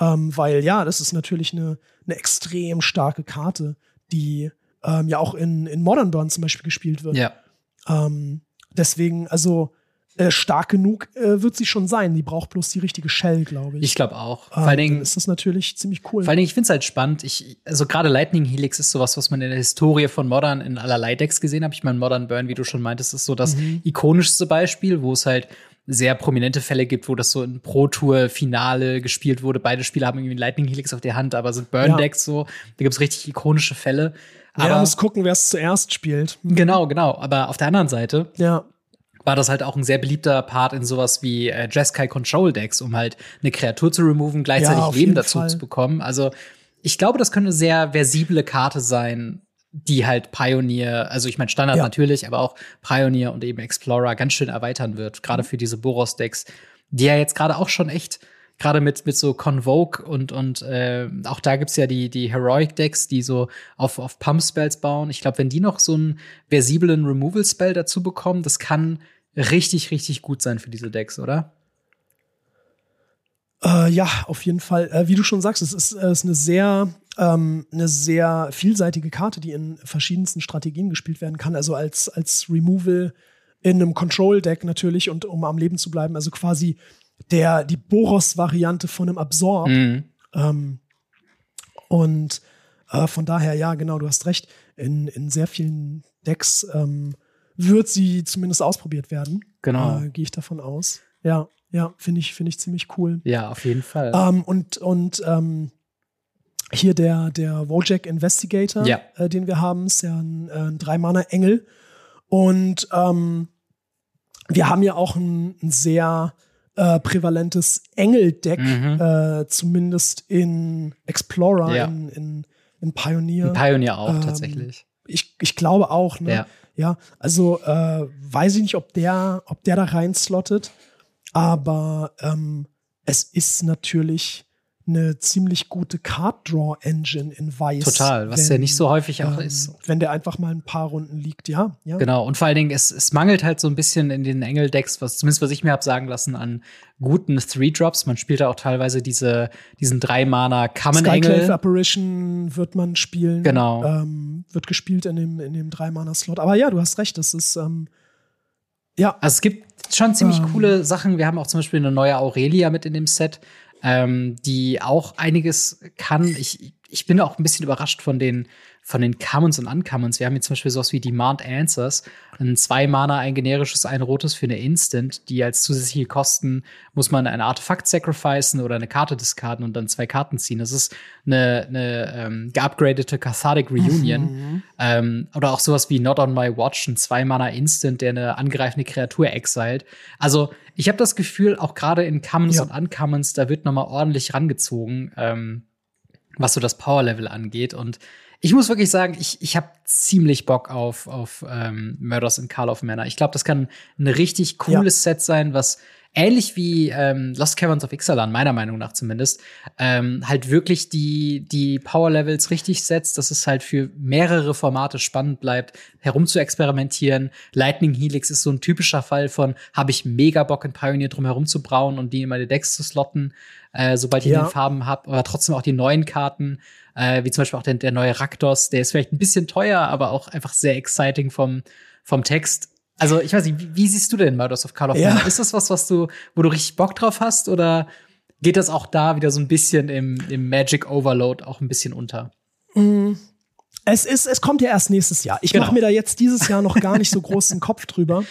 Ähm, weil ja, das ist natürlich eine, eine extrem starke Karte, die ähm, ja auch in, in Modern Burn zum Beispiel gespielt wird. Ja. Ähm, deswegen, also äh, stark genug äh, wird sie schon sein. Die braucht bloß die richtige Shell, glaube ich. Ich glaube auch. Vor allen Dingen ist das natürlich ziemlich cool. Vor allen Dingen, ich finde es halt spannend. Ich, also gerade Lightning Helix ist sowas, was man in der Historie von Modern in allerlei Decks gesehen hat. Ich meine, Modern Burn, wie du schon meintest, ist so das mhm. ikonischste Beispiel, wo es halt sehr prominente Fälle gibt, wo das so in Pro-Tour-Finale gespielt wurde. Beide Spieler haben irgendwie Lightning Helix auf der Hand, aber sind Burn-Decks ja. so. Da gibt's richtig ikonische Fälle. Aber ja, muss gucken, wer es zuerst spielt. Genau, genau. Aber auf der anderen Seite ja war das halt auch ein sehr beliebter Part in sowas wie äh, Jeskai Control Decks, um halt eine Kreatur zu removen, gleichzeitig ja, Leben dazu Fall. zu bekommen. Also ich glaube, das könnte eine sehr versible Karte sein, die halt Pioneer, also ich meine Standard ja. natürlich, aber auch Pioneer und eben Explorer ganz schön erweitern wird, gerade für diese Boros-Decks, die ja jetzt gerade auch schon echt gerade mit mit so Convoke und und äh, auch da gibt's ja die die Heroic Decks, die so auf auf Pump Spells bauen. Ich glaube, wenn die noch so einen versiblen Removal Spell dazu bekommen, das kann richtig, richtig gut sein für diese Decks, oder? Äh, ja, auf jeden Fall. Äh, wie du schon sagst, es ist, äh, ist eine sehr ähm, eine sehr vielseitige Karte, die in verschiedensten Strategien gespielt werden kann. Also als, als Removal in einem Control-Deck natürlich und um am Leben zu bleiben. Also quasi der, die Boros-Variante von einem Absorb. Mhm. Ähm, und äh, von daher, ja, genau, du hast recht. In, in sehr vielen Decks ähm, wird sie zumindest ausprobiert werden. Genau. Äh, Gehe ich davon aus. Ja, ja, finde ich, finde ich ziemlich cool. Ja, auf jeden Fall. Ähm, und und ähm, hier der, der Wojak Investigator, ja. äh, den wir haben, ist ja ein, äh, ein Drei-Mana-Engel. Und ähm, wir haben ja auch ein, ein sehr äh, prävalentes Engel-Deck, mhm. äh, zumindest in Explorer, ja. in, in, in Pioneer. In Pioneer auch, ähm, tatsächlich. Ich, ich glaube auch, ne? Ja. Ja, also äh, weiß ich nicht, ob der, ob der da reinslottet, aber ähm, es ist natürlich eine ziemlich gute Card-Draw-Engine in Weiß. Total, was wenn, ja nicht so häufig auch ähm, ist. Wenn der einfach mal ein paar Runden liegt, ja. ja. Genau, und vor allen Dingen, es, es mangelt halt so ein bisschen in den Engel-Decks, was zumindest was ich mir habe sagen lassen, an guten Three-Drops. Man spielt da auch teilweise diese, diesen drei-Mana Common-Engel. Apparition wird man spielen. Genau. Ähm, wird gespielt in dem, in dem drei-Mana-Slot. Aber ja, du hast recht, das ist, ähm, ja. Also es gibt schon ziemlich ähm, coole Sachen. Wir haben auch zum Beispiel eine neue Aurelia mit in dem Set ähm, die auch einiges kann. Ich, ich bin auch ein bisschen überrascht von den, von den Commons und Uncommons. Wir haben hier zum Beispiel sowas wie Demand Answers. Ein zwei Mana, ein generisches, ein rotes für eine Instant, die als zusätzliche Kosten muss man ein Artefakt sacrificen oder eine Karte discarden und dann zwei Karten ziehen. Das ist eine, eine ähm, geupgradete Cathartic Reunion. Mhm. Ähm, oder auch sowas wie Not on My Watch, ein zwei Mana Instant, der eine angreifende Kreatur exiled. Also ich habe das Gefühl, auch gerade in Commons ja. und Uncommons, da wird noch mal ordentlich rangezogen. Ähm, was so das Power-Level angeht. Und ich muss wirklich sagen, ich, ich habe ziemlich Bock auf, auf ähm, Murders in Carl of Manor. Ich glaube, das kann ein richtig cooles ja. Set sein, was ähnlich wie ähm, Lost Caverns of Ixalan, meiner Meinung nach zumindest, ähm, halt wirklich die, die Power Levels richtig setzt, dass es halt für mehrere Formate spannend bleibt, herum zu experimentieren. Lightning Helix ist so ein typischer Fall von, habe ich mega Bock in Pioneer drum herum zu brauen und die in meine Decks zu slotten, äh, sobald ich ja. die Farben habe, aber trotzdem auch die neuen Karten, äh, wie zum Beispiel auch der, der neue Raktos, der ist vielleicht ein bisschen teuer, aber auch einfach sehr exciting vom, vom Text also, ich weiß nicht, wie, wie siehst du denn Murders of Call of ja. Ist das was, was du, wo du richtig Bock drauf hast oder geht das auch da wieder so ein bisschen im, im Magic Overload auch ein bisschen unter? Mm. Es ist, es kommt ja erst nächstes Jahr. Ich genau. mache mir da jetzt dieses Jahr noch gar nicht so großen Kopf drüber.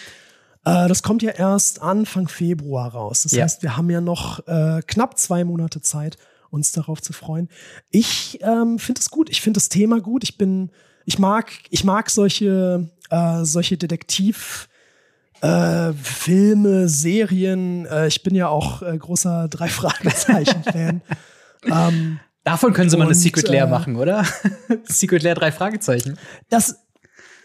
Äh, das kommt ja erst Anfang Februar raus. Das ja. heißt, wir haben ja noch äh, knapp zwei Monate Zeit, uns darauf zu freuen. Ich ähm, finde es gut. Ich finde das Thema gut. Ich bin, ich mag, ich mag solche äh, solche Detektiv- äh, Filme, Serien. Äh, ich bin ja auch äh, großer drei Fragezeichen Fan. ähm, Davon können sie und, mal eine Secret Lair äh, machen, oder? Secret Lair drei Fragezeichen. Das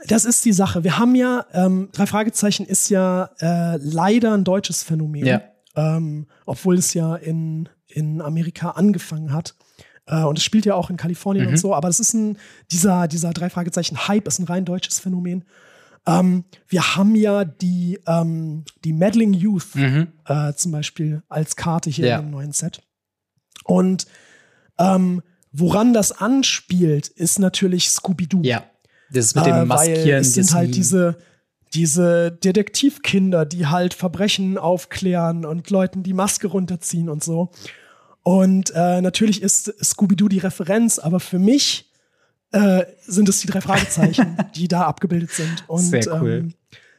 das ist die Sache. Wir haben ja ähm, drei Fragezeichen ist ja äh, leider ein deutsches Phänomen, ja. ähm, obwohl es ja in in Amerika angefangen hat. Äh, und es spielt ja auch in Kalifornien mhm. und so, aber es ist ein, dieser, dieser drei Fragezeichen Hype ist ein rein deutsches Phänomen. Ähm, wir haben ja die, ähm, die Meddling Youth mhm. äh, zum Beispiel als Karte hier ja. im neuen Set. Und ähm, woran das anspielt, ist natürlich Scooby-Doo. Ja, das ist mit dem Maskieren. Äh, es sind halt diese, diese Detektivkinder, die halt Verbrechen aufklären und Leuten die Maske runterziehen und so. Und äh, natürlich ist Scooby-Doo die Referenz, aber für mich äh, sind es die drei Fragezeichen, die da abgebildet sind. Und Sehr cool. Ähm,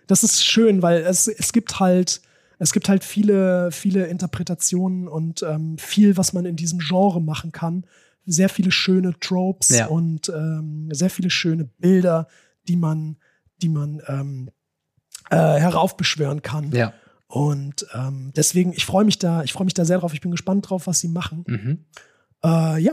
das ist schön, weil es, es gibt halt, es gibt halt viele, viele Interpretationen und ähm, viel, was man in diesem Genre machen kann. Sehr viele schöne Tropes ja. und ähm, sehr viele schöne Bilder, die man, die man ähm, äh, heraufbeschwören kann. Ja. Und ähm, deswegen, ich freue mich da, ich freue mich da sehr drauf. Ich bin gespannt drauf, was sie machen. Mhm. Äh, ja.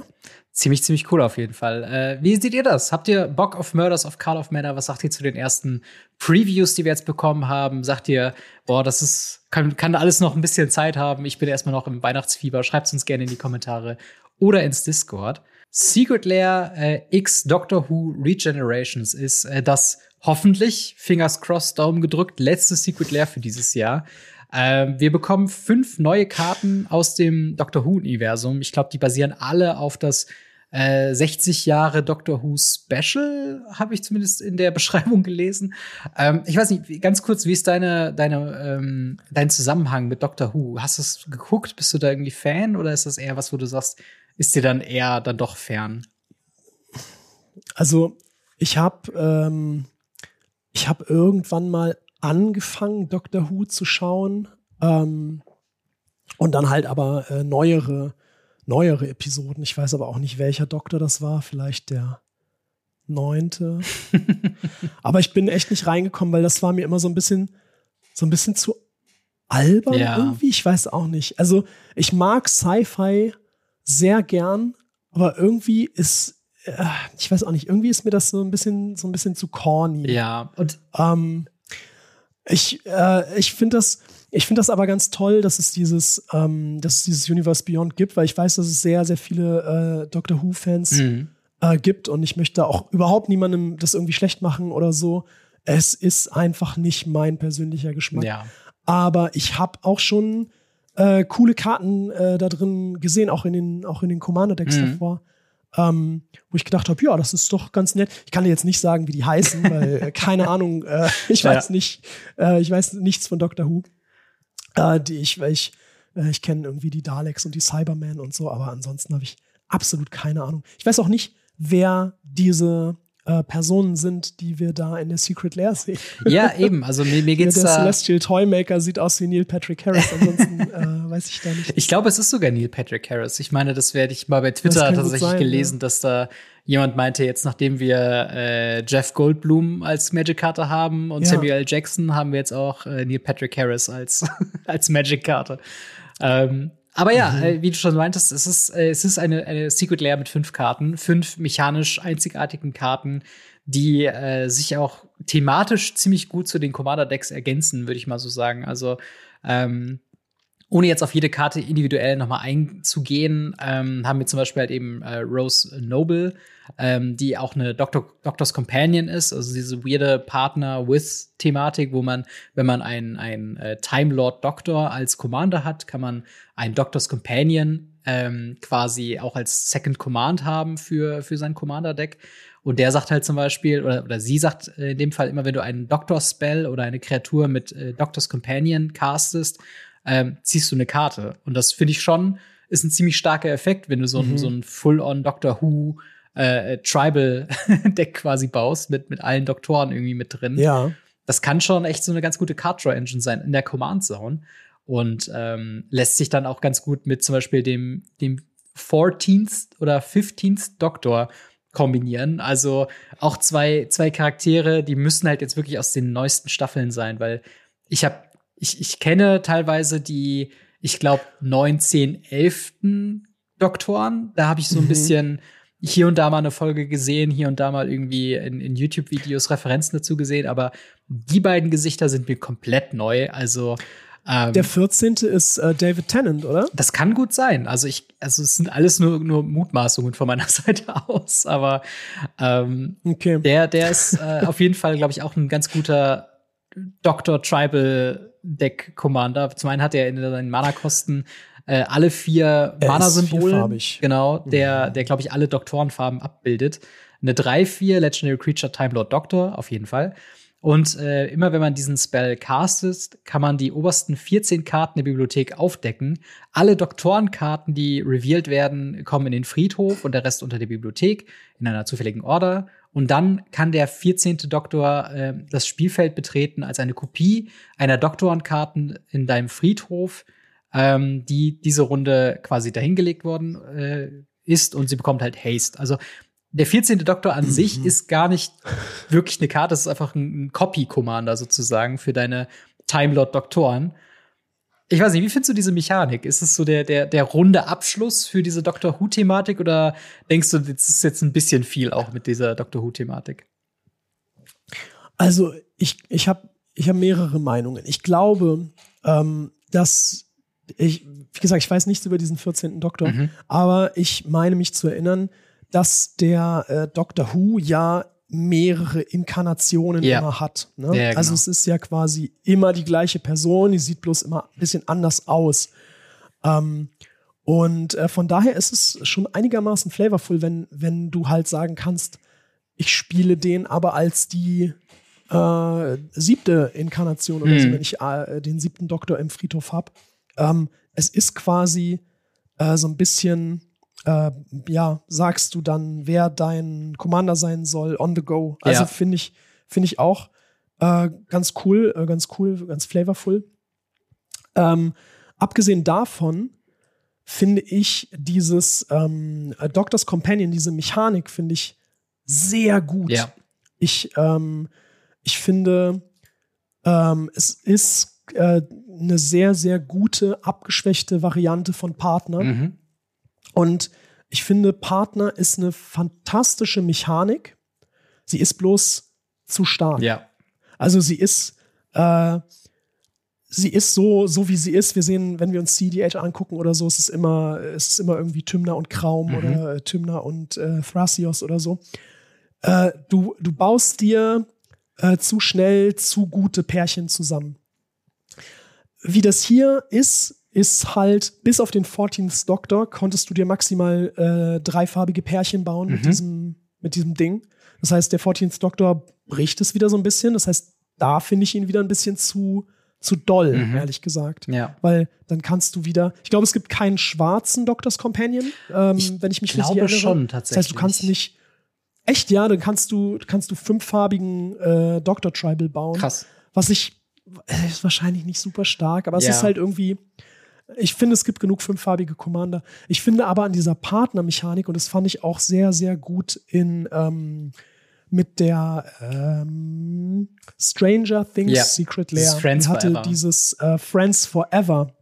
Ziemlich, ziemlich cool auf jeden Fall. Äh, wie seht ihr das? Habt ihr Bock auf Murders of Carl of Manor? Was sagt ihr zu den ersten Previews, die wir jetzt bekommen haben? Sagt ihr, boah, das ist, kann, kann alles noch ein bisschen Zeit haben? Ich bin erstmal noch im Weihnachtsfieber. Schreibt es uns gerne in die Kommentare oder ins Discord. Secret Lair äh, X Doctor Who Regenerations ist äh, das hoffentlich, Fingers crossed, Daumen gedrückt, letzte Secret Lair für dieses Jahr. Ähm, wir bekommen fünf neue Karten aus dem Doctor Who-Universum. Ich glaube, die basieren alle auf das äh, 60 Jahre Doctor Who Special, habe ich zumindest in der Beschreibung gelesen. Ähm, ich weiß nicht, ganz kurz, wie ist deine, deine, ähm, dein Zusammenhang mit Doctor Who? Hast du es geguckt? Bist du da irgendwie Fan oder ist das eher was, wo du sagst, ist dir dann eher dann doch fern? Also, ich habe ähm, ich habe irgendwann mal angefangen, Doctor Who zu schauen. Ähm, und dann halt aber äh, neuere, neuere Episoden. Ich weiß aber auch nicht, welcher Doktor das war. Vielleicht der neunte. aber ich bin echt nicht reingekommen, weil das war mir immer so ein bisschen, so ein bisschen zu albern ja. irgendwie. Ich weiß auch nicht. Also ich mag Sci-Fi sehr gern, aber irgendwie ist ich weiß auch nicht, irgendwie ist mir das so ein bisschen, so ein bisschen zu corny. Ja, und ähm, ich, äh, ich finde das, ich finde das aber ganz toll, dass es dieses, ähm, dass es dieses Universe Beyond gibt, weil ich weiß, dass es sehr, sehr viele äh, Doctor Who-Fans mhm. äh, gibt und ich möchte auch überhaupt niemandem das irgendwie schlecht machen oder so. Es ist einfach nicht mein persönlicher Geschmack. Ja. Aber ich habe auch schon äh, coole Karten äh, da drin gesehen, auch in den, auch in den Commander-Decks mhm. davor ähm, wo ich gedacht habe, ja, das ist doch ganz nett. Ich kann dir jetzt nicht sagen, wie die heißen, weil äh, keine Ahnung, äh, ich weiß ja. nicht, äh, ich weiß nichts von Doctor Who. Äh, die ich, weil ich, äh, ich kenne irgendwie die Daleks und die Cybermen und so, aber ansonsten habe ich absolut keine Ahnung. Ich weiß auch nicht, wer diese äh, Personen sind, die wir da in der Secret Lair sehen. Ja, eben. Also mir, mir geht's ja, der da. Celestial Toymaker sieht aus wie Neil Patrick Harris. Ansonsten äh, weiß ich da nicht. Ich glaube, es ist sogar Neil Patrick Harris. Ich meine, das werde ich mal bei Twitter tatsächlich sein, gelesen, ja. dass da jemand meinte, jetzt nachdem wir äh, Jeff Goldblum als Magic-Karte haben und ja. Samuel L. Jackson, haben wir jetzt auch äh, Neil Patrick Harris als, als Magic-Karte. Ähm, aber ja, mhm. äh, wie du schon meintest, es ist, äh, es ist eine, eine Secret Lair mit fünf Karten, fünf mechanisch einzigartigen Karten, die äh, sich auch thematisch ziemlich gut zu den Commander-Decks ergänzen, würde ich mal so sagen. Also ähm, ohne jetzt auf jede Karte individuell nochmal einzugehen, ähm, haben wir zum Beispiel halt eben äh, Rose Noble, ähm, die auch eine Doctor, Doctor's Companion ist, also diese weirde Partner-with-Thematik, wo man, wenn man einen, einen äh, Time Lord Doctor als Commander hat, kann man einen Doctor's Companion ähm, quasi auch als Second Command haben für, für sein Commander-Deck. Und der sagt halt zum Beispiel, oder, oder sie sagt in dem Fall immer, wenn du einen Doctor-Spell oder eine Kreatur mit äh, Doctor's Companion castest, ähm, ziehst du eine Karte. Und das finde ich schon, ist ein ziemlich starker Effekt, wenn du so, mhm. ein, so ein Full-on Doctor Who äh, Tribal-Deck quasi baust, mit, mit allen Doktoren irgendwie mit drin. Ja. Das kann schon echt so eine ganz gute Card-Draw-Engine sein in der Command-Zone. Und ähm, lässt sich dann auch ganz gut mit zum Beispiel dem, dem 14th oder 15th Doktor kombinieren. Also auch zwei, zwei Charaktere, die müssen halt jetzt wirklich aus den neuesten Staffeln sein, weil ich habe ich, ich kenne teilweise die, ich glaube, 19, 11. Doktoren. Da habe ich so ein mhm. bisschen hier und da mal eine Folge gesehen, hier und da mal irgendwie in, in YouTube-Videos Referenzen dazu gesehen, aber die beiden Gesichter sind mir komplett neu. Also ähm, der 14. ist äh, David Tennant, oder? Das kann gut sein. Also ich, also es sind alles nur, nur Mutmaßungen von meiner Seite aus, aber ähm, okay. der, der ist äh, auf jeden Fall, glaube ich, auch ein ganz guter Dr. Tribal Deck Commander. Zum einen hat er in seinen Mana-Kosten äh, alle vier Mana-Symbole. Genau, der, der glaube ich, alle Doktorenfarben abbildet. Eine 3-4 Legendary Creature Time Lord Doctor, auf jeden Fall. Und äh, immer wenn man diesen Spell castet, kann man die obersten 14 Karten der Bibliothek aufdecken. Alle Doktorenkarten, die revealed werden, kommen in den Friedhof und der Rest unter der Bibliothek in einer zufälligen Order. Und dann kann der 14. Doktor äh, das Spielfeld betreten als eine Kopie einer Doktorenkarten in deinem Friedhof, ähm, die diese Runde quasi dahingelegt worden äh, ist und sie bekommt halt Haste. Also der 14. Doktor an sich mhm. ist gar nicht wirklich eine Karte, das ist einfach ein Copy-Commander sozusagen für deine Time Lord Doktoren. Ich weiß nicht, wie findest du diese Mechanik? Ist es so der, der, der runde Abschluss für diese Doctor Who-Thematik oder denkst du, das ist jetzt ein bisschen viel auch mit dieser Doctor Who-Thematik? Also, ich, ich habe ich hab mehrere Meinungen. Ich glaube, ähm, dass ich, wie gesagt, ich weiß nichts über diesen 14. Doktor, mhm. aber ich meine mich zu erinnern, dass der äh, Doctor Who ja mehrere Inkarnationen yeah. immer hat. Ne? Ja, genau. Also es ist ja quasi immer die gleiche Person, die sieht bloß immer ein bisschen anders aus. Ähm, und äh, von daher ist es schon einigermaßen flavorful, wenn, wenn du halt sagen kannst, ich spiele den aber als die äh, siebte Inkarnation oder hm. so, wenn ich äh, den siebten Doktor im Friedhof habe. Ähm, es ist quasi äh, so ein bisschen äh, ja, sagst du dann, wer dein Commander sein soll on the go. Also ja. finde ich, finde ich auch äh, ganz cool, äh, ganz cool, ganz flavorful. Ähm, abgesehen davon finde ich dieses ähm, Doctor's Companion, diese Mechanik, finde ich sehr gut. Ja. Ich, ähm, ich finde, ähm, es ist äh, eine sehr, sehr gute, abgeschwächte Variante von Partner. Mhm. Und ich finde, Partner ist eine fantastische Mechanik. Sie ist bloß zu stark. Ja. Also sie ist, äh, sie ist so, so wie sie ist. Wir sehen, wenn wir uns CDH angucken oder so, es ist immer, es ist immer irgendwie Tymna und Kraum mhm. oder äh, Tymna und äh, Thrasios oder so. Äh, du, du baust dir äh, zu schnell zu gute Pärchen zusammen. Wie das hier ist, ist halt, bis auf den 14th Doctor konntest du dir maximal äh, dreifarbige Pärchen bauen mhm. mit, diesem, mit diesem Ding. Das heißt, der 14th Doctor bricht es wieder so ein bisschen. Das heißt, da finde ich ihn wieder ein bisschen zu, zu doll, mhm. ehrlich gesagt. Ja. Weil dann kannst du wieder, ich glaube, es gibt keinen schwarzen Doctor's Companion, ähm, ich wenn ich mich richtig erinnere. schon, tatsächlich. Das heißt, du kannst nicht, echt ja, dann kannst du, kannst du fünffarbigen äh, Doctor Tribal bauen. Krass. Was ich, äh, ist wahrscheinlich nicht super stark, aber es ja. ist halt irgendwie, ich finde, es gibt genug fünffarbige Commander. Ich finde aber an dieser Partnermechanik, und das fand ich auch sehr, sehr gut in ähm, mit der ähm, Stranger Things ja. Secret Lair. Die hatte Forever. dieses äh, Friends Forever,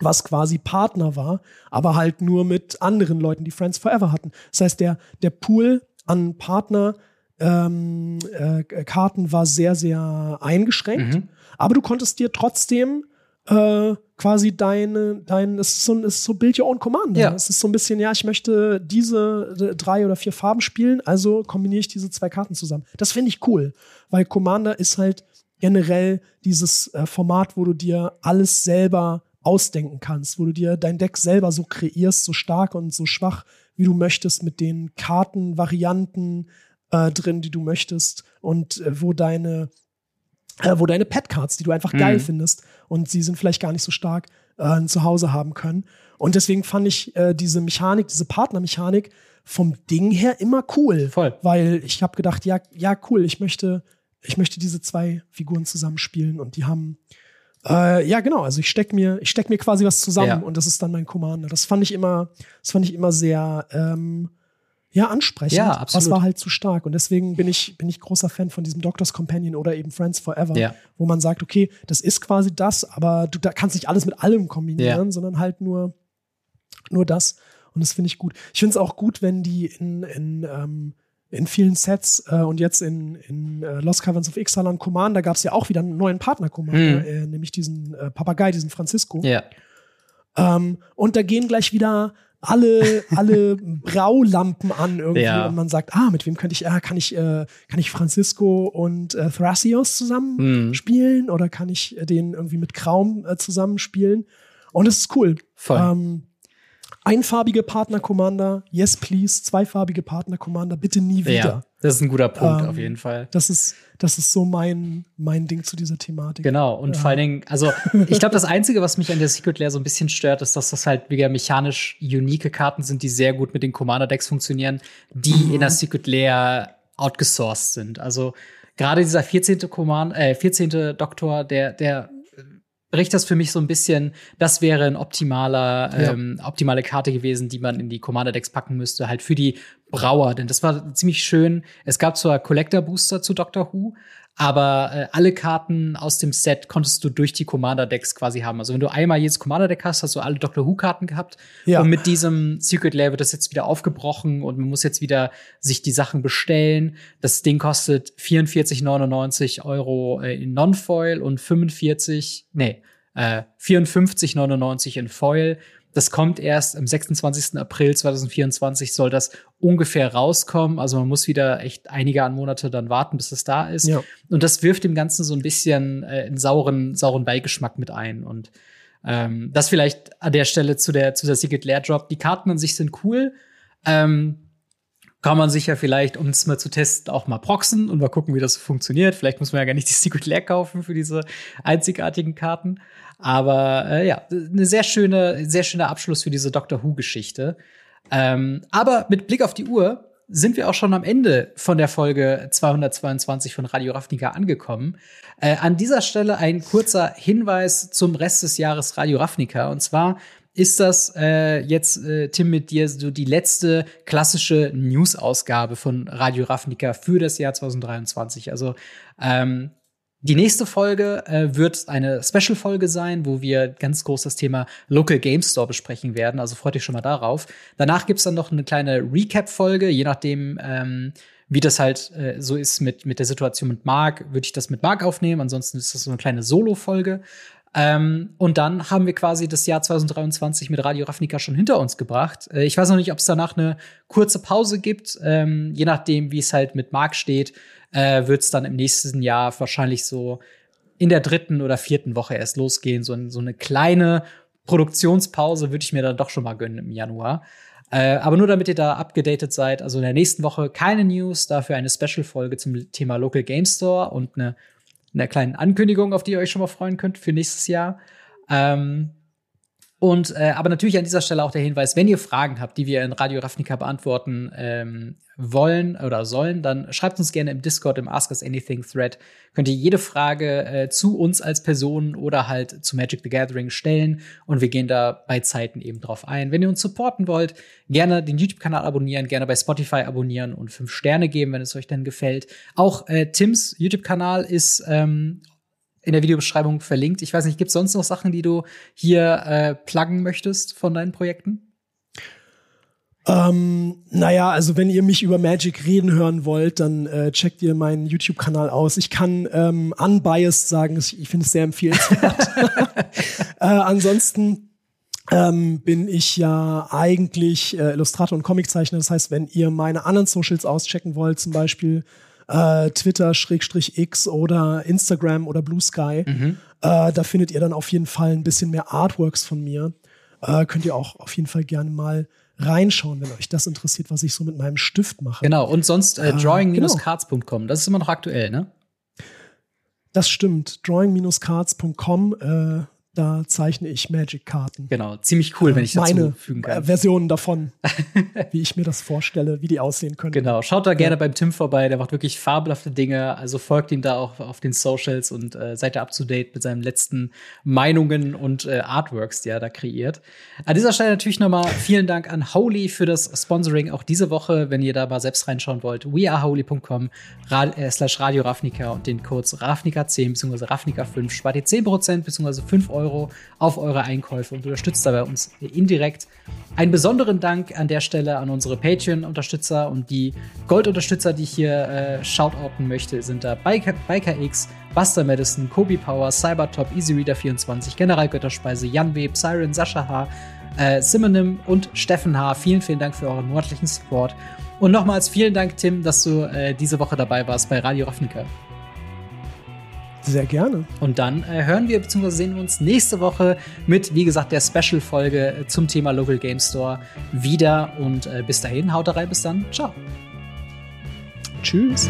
was quasi Partner war, aber halt nur mit anderen Leuten, die Friends Forever hatten. Das heißt, der, der Pool an Partner ähm, äh, Karten war sehr, sehr eingeschränkt. Mhm. Aber du konntest dir trotzdem äh, quasi deine, dein, es ist so, es ist so Build Your Own Commander. Ja. Es ist so ein bisschen, ja, ich möchte diese drei oder vier Farben spielen, also kombiniere ich diese zwei Karten zusammen. Das finde ich cool, weil Commander ist halt generell dieses äh, Format, wo du dir alles selber ausdenken kannst, wo du dir dein Deck selber so kreierst, so stark und so schwach, wie du möchtest, mit den Kartenvarianten äh, drin, die du möchtest und äh, wo deine äh, wo deine Pet-Cards, die du einfach mhm. geil findest und sie sind vielleicht gar nicht so stark, äh, zu Hause haben können. Und deswegen fand ich äh, diese Mechanik, diese Partnermechanik vom Ding her immer cool. Voll. Weil ich habe gedacht, ja, ja, cool, ich möchte, ich möchte diese zwei Figuren zusammenspielen und die haben äh, ja, genau. Also ich steck mir, ich steck mir quasi was zusammen ja. und das ist dann mein Commander. Das fand ich immer, das fand ich immer sehr ähm, ja, ansprechend. Ja, absolut. Das war halt zu stark. Und deswegen bin ich, bin ich großer Fan von diesem Doctor's Companion oder eben Friends Forever, ja. wo man sagt, okay, das ist quasi das, aber du da kannst nicht alles mit allem kombinieren, ja. sondern halt nur, nur das. Und das finde ich gut. Ich finde es auch gut, wenn die in, in, ähm, in vielen Sets äh, und jetzt in, in äh, Lost Caverns of Ixalan Commander gab es ja auch wieder einen neuen Partner Commander, mhm. äh, nämlich diesen äh, Papagei, diesen Francisco. Ja. Ähm, und da gehen gleich wieder alle, alle Braulampen an irgendwie ja. und man sagt, ah, mit wem könnte ich, ah, kann ich, äh, kann ich Francisco und äh, Thrasios zusammen mhm. spielen oder kann ich den irgendwie mit Kraum äh, zusammenspielen? Und das ist cool. Voll. Ähm, einfarbige Partner-Commander, yes please, zweifarbige Partner-Commander, bitte nie wieder. Ja, das ist ein guter Punkt ähm, auf jeden Fall. Das ist, das ist so mein, mein Ding zu dieser Thematik. Genau, und ja. vor allen Dingen, also ich glaube, das Einzige, was mich an der Secret Lair so ein bisschen stört, ist, dass das halt wieder mechanisch unique Karten sind, die sehr gut mit den Commander-Decks funktionieren, die mhm. in der Secret Lair outgesourced sind. Also gerade dieser 14. Command, äh, 14. Doktor, der, der bricht das für mich so ein bisschen, das wäre ein optimaler, ja. ähm, optimale Karte gewesen, die man in die Commander-Decks packen müsste, halt für die Brauer, denn das war ziemlich schön. Es gab zwar Collector-Booster zu Doctor Who, aber äh, alle Karten aus dem Set konntest du durch die Commander-Decks quasi haben. Also wenn du einmal jedes Commander-Deck hast, hast du alle Doctor Who-Karten gehabt. Ja. Und mit diesem Secret Lair wird das jetzt wieder aufgebrochen und man muss jetzt wieder sich die Sachen bestellen. Das Ding kostet 44,99 Euro äh, in Non-Foil und 45, nee, äh, 54,99 in Foil. Das kommt erst am 26. April 2024 soll das ungefähr rauskommen. Also man muss wieder echt einige an Monate dann warten, bis es da ist. Ja. Und das wirft dem Ganzen so ein bisschen äh, einen sauren, sauren Beigeschmack mit ein. Und ähm, das vielleicht an der Stelle zu der, zu der Secret Lair Drop. Die Karten an sich sind cool. Ähm, kann man sich ja vielleicht, um es mal zu testen, auch mal proxen und mal gucken, wie das funktioniert. Vielleicht muss man ja gar nicht die Secret Lair kaufen für diese einzigartigen Karten. Aber äh, ja, eine sehr schöne, sehr schöner Abschluss für diese Doctor Who-Geschichte. Ähm, aber mit Blick auf die Uhr sind wir auch schon am Ende von der Folge 222 von Radio Ravnica angekommen. Äh, an dieser Stelle ein kurzer Hinweis zum Rest des Jahres Radio Ravnica. Und zwar ist das äh, jetzt, äh, Tim, mit dir so die letzte klassische News-Ausgabe von Radio Ravnica für das Jahr 2023. Also ähm, die nächste Folge äh, wird eine Special-Folge sein, wo wir ganz groß das Thema Local Game Store besprechen werden. Also freut euch schon mal darauf. Danach gibt's dann noch eine kleine Recap-Folge, je nachdem, ähm, wie das halt äh, so ist mit, mit der Situation mit Mark, würde ich das mit Mark aufnehmen. Ansonsten ist das so eine kleine Solo-Folge. Ähm, und dann haben wir quasi das Jahr 2023 mit Radio Ravnica schon hinter uns gebracht. Äh, ich weiß noch nicht, ob es danach eine kurze Pause gibt, ähm, je nachdem, wie es halt mit Mark steht äh, wird es dann im nächsten Jahr wahrscheinlich so in der dritten oder vierten Woche erst losgehen. So, so eine kleine Produktionspause würde ich mir dann doch schon mal gönnen im Januar. Äh, aber nur damit ihr da abgedatet seid, also in der nächsten Woche keine News, dafür eine Special-Folge zum Thema Local Game Store und eine, eine kleine Ankündigung, auf die ihr euch schon mal freuen könnt für nächstes Jahr. Ähm, und äh, aber natürlich an dieser Stelle auch der Hinweis, wenn ihr Fragen habt, die wir in Radio Ravnica beantworten ähm, wollen oder sollen, dann schreibt uns gerne im Discord, im Ask Us Anything Thread. Könnt ihr jede Frage äh, zu uns als Person oder halt zu Magic the Gathering stellen und wir gehen da bei Zeiten eben drauf ein. Wenn ihr uns supporten wollt, gerne den YouTube-Kanal abonnieren, gerne bei Spotify abonnieren und fünf Sterne geben, wenn es euch dann gefällt. Auch äh, Tims YouTube-Kanal ist ähm, in der Videobeschreibung verlinkt. Ich weiß nicht, gibt es sonst noch Sachen, die du hier äh, pluggen möchtest von deinen Projekten? Ähm, naja, also wenn ihr mich über Magic reden hören wollt, dann äh, checkt ihr meinen YouTube-Kanal aus. Ich kann ähm, unbiased sagen, ich finde es sehr empfehlenswert. äh, ansonsten ähm, bin ich ja eigentlich äh, Illustrator und Comiczeichner. Das heißt, wenn ihr meine anderen Socials auschecken wollt, zum Beispiel äh, Twitter, Schrägstrich X oder Instagram oder Blue Sky, mhm. äh, da findet ihr dann auf jeden Fall ein bisschen mehr Artworks von mir. Äh, könnt ihr auch auf jeden Fall gerne mal reinschauen, wenn euch das interessiert, was ich so mit meinem Stift mache. Genau, und sonst äh, drawing-cards.com, genau. das ist immer noch aktuell, ne? Das stimmt, drawing-cards.com, äh, da zeichne ich Magic-Karten. Genau, ziemlich cool, wenn ich das Meine fügen kann. Versionen davon, wie ich mir das vorstelle, wie die aussehen können. Genau, schaut da gerne ja. beim Tim vorbei, der macht wirklich fabelhafte Dinge. Also folgt ihm da auch auf den Socials und äh, seid da up to date mit seinen letzten Meinungen und äh, Artworks, die er da kreiert. An dieser Stelle natürlich nochmal vielen Dank an Holy für das Sponsoring auch diese Woche. Wenn ihr da mal selbst reinschauen wollt, weareholy.com äh, slash Radio Ravnica und den Codes Ravnica10 bzw. Ravnica5 spart ihr 10% bzw. 5 Euro Euro auf eure Einkäufe und unterstützt dabei uns indirekt. Einen besonderen Dank an der Stelle an unsere Patreon-Unterstützer und die Gold-Unterstützer, die ich hier äh, shoutouten möchte, sind da Biker, Biker X, Buster Madison, Kobi Power, Cybertop, EasyReader24, Generalgötterspeise, Jan Web, Siren, Sascha H., äh, Simonim und Steffen H. Vielen, vielen Dank für euren monatlichen Support. Und nochmals vielen Dank, Tim, dass du äh, diese Woche dabei warst bei Radio Ravnica. Sehr gerne. Und dann äh, hören wir bzw. sehen wir uns nächste Woche mit, wie gesagt, der Special-Folge äh, zum Thema Local Game Store wieder. Und äh, bis dahin, haut rein, bis dann. Ciao. Tschüss.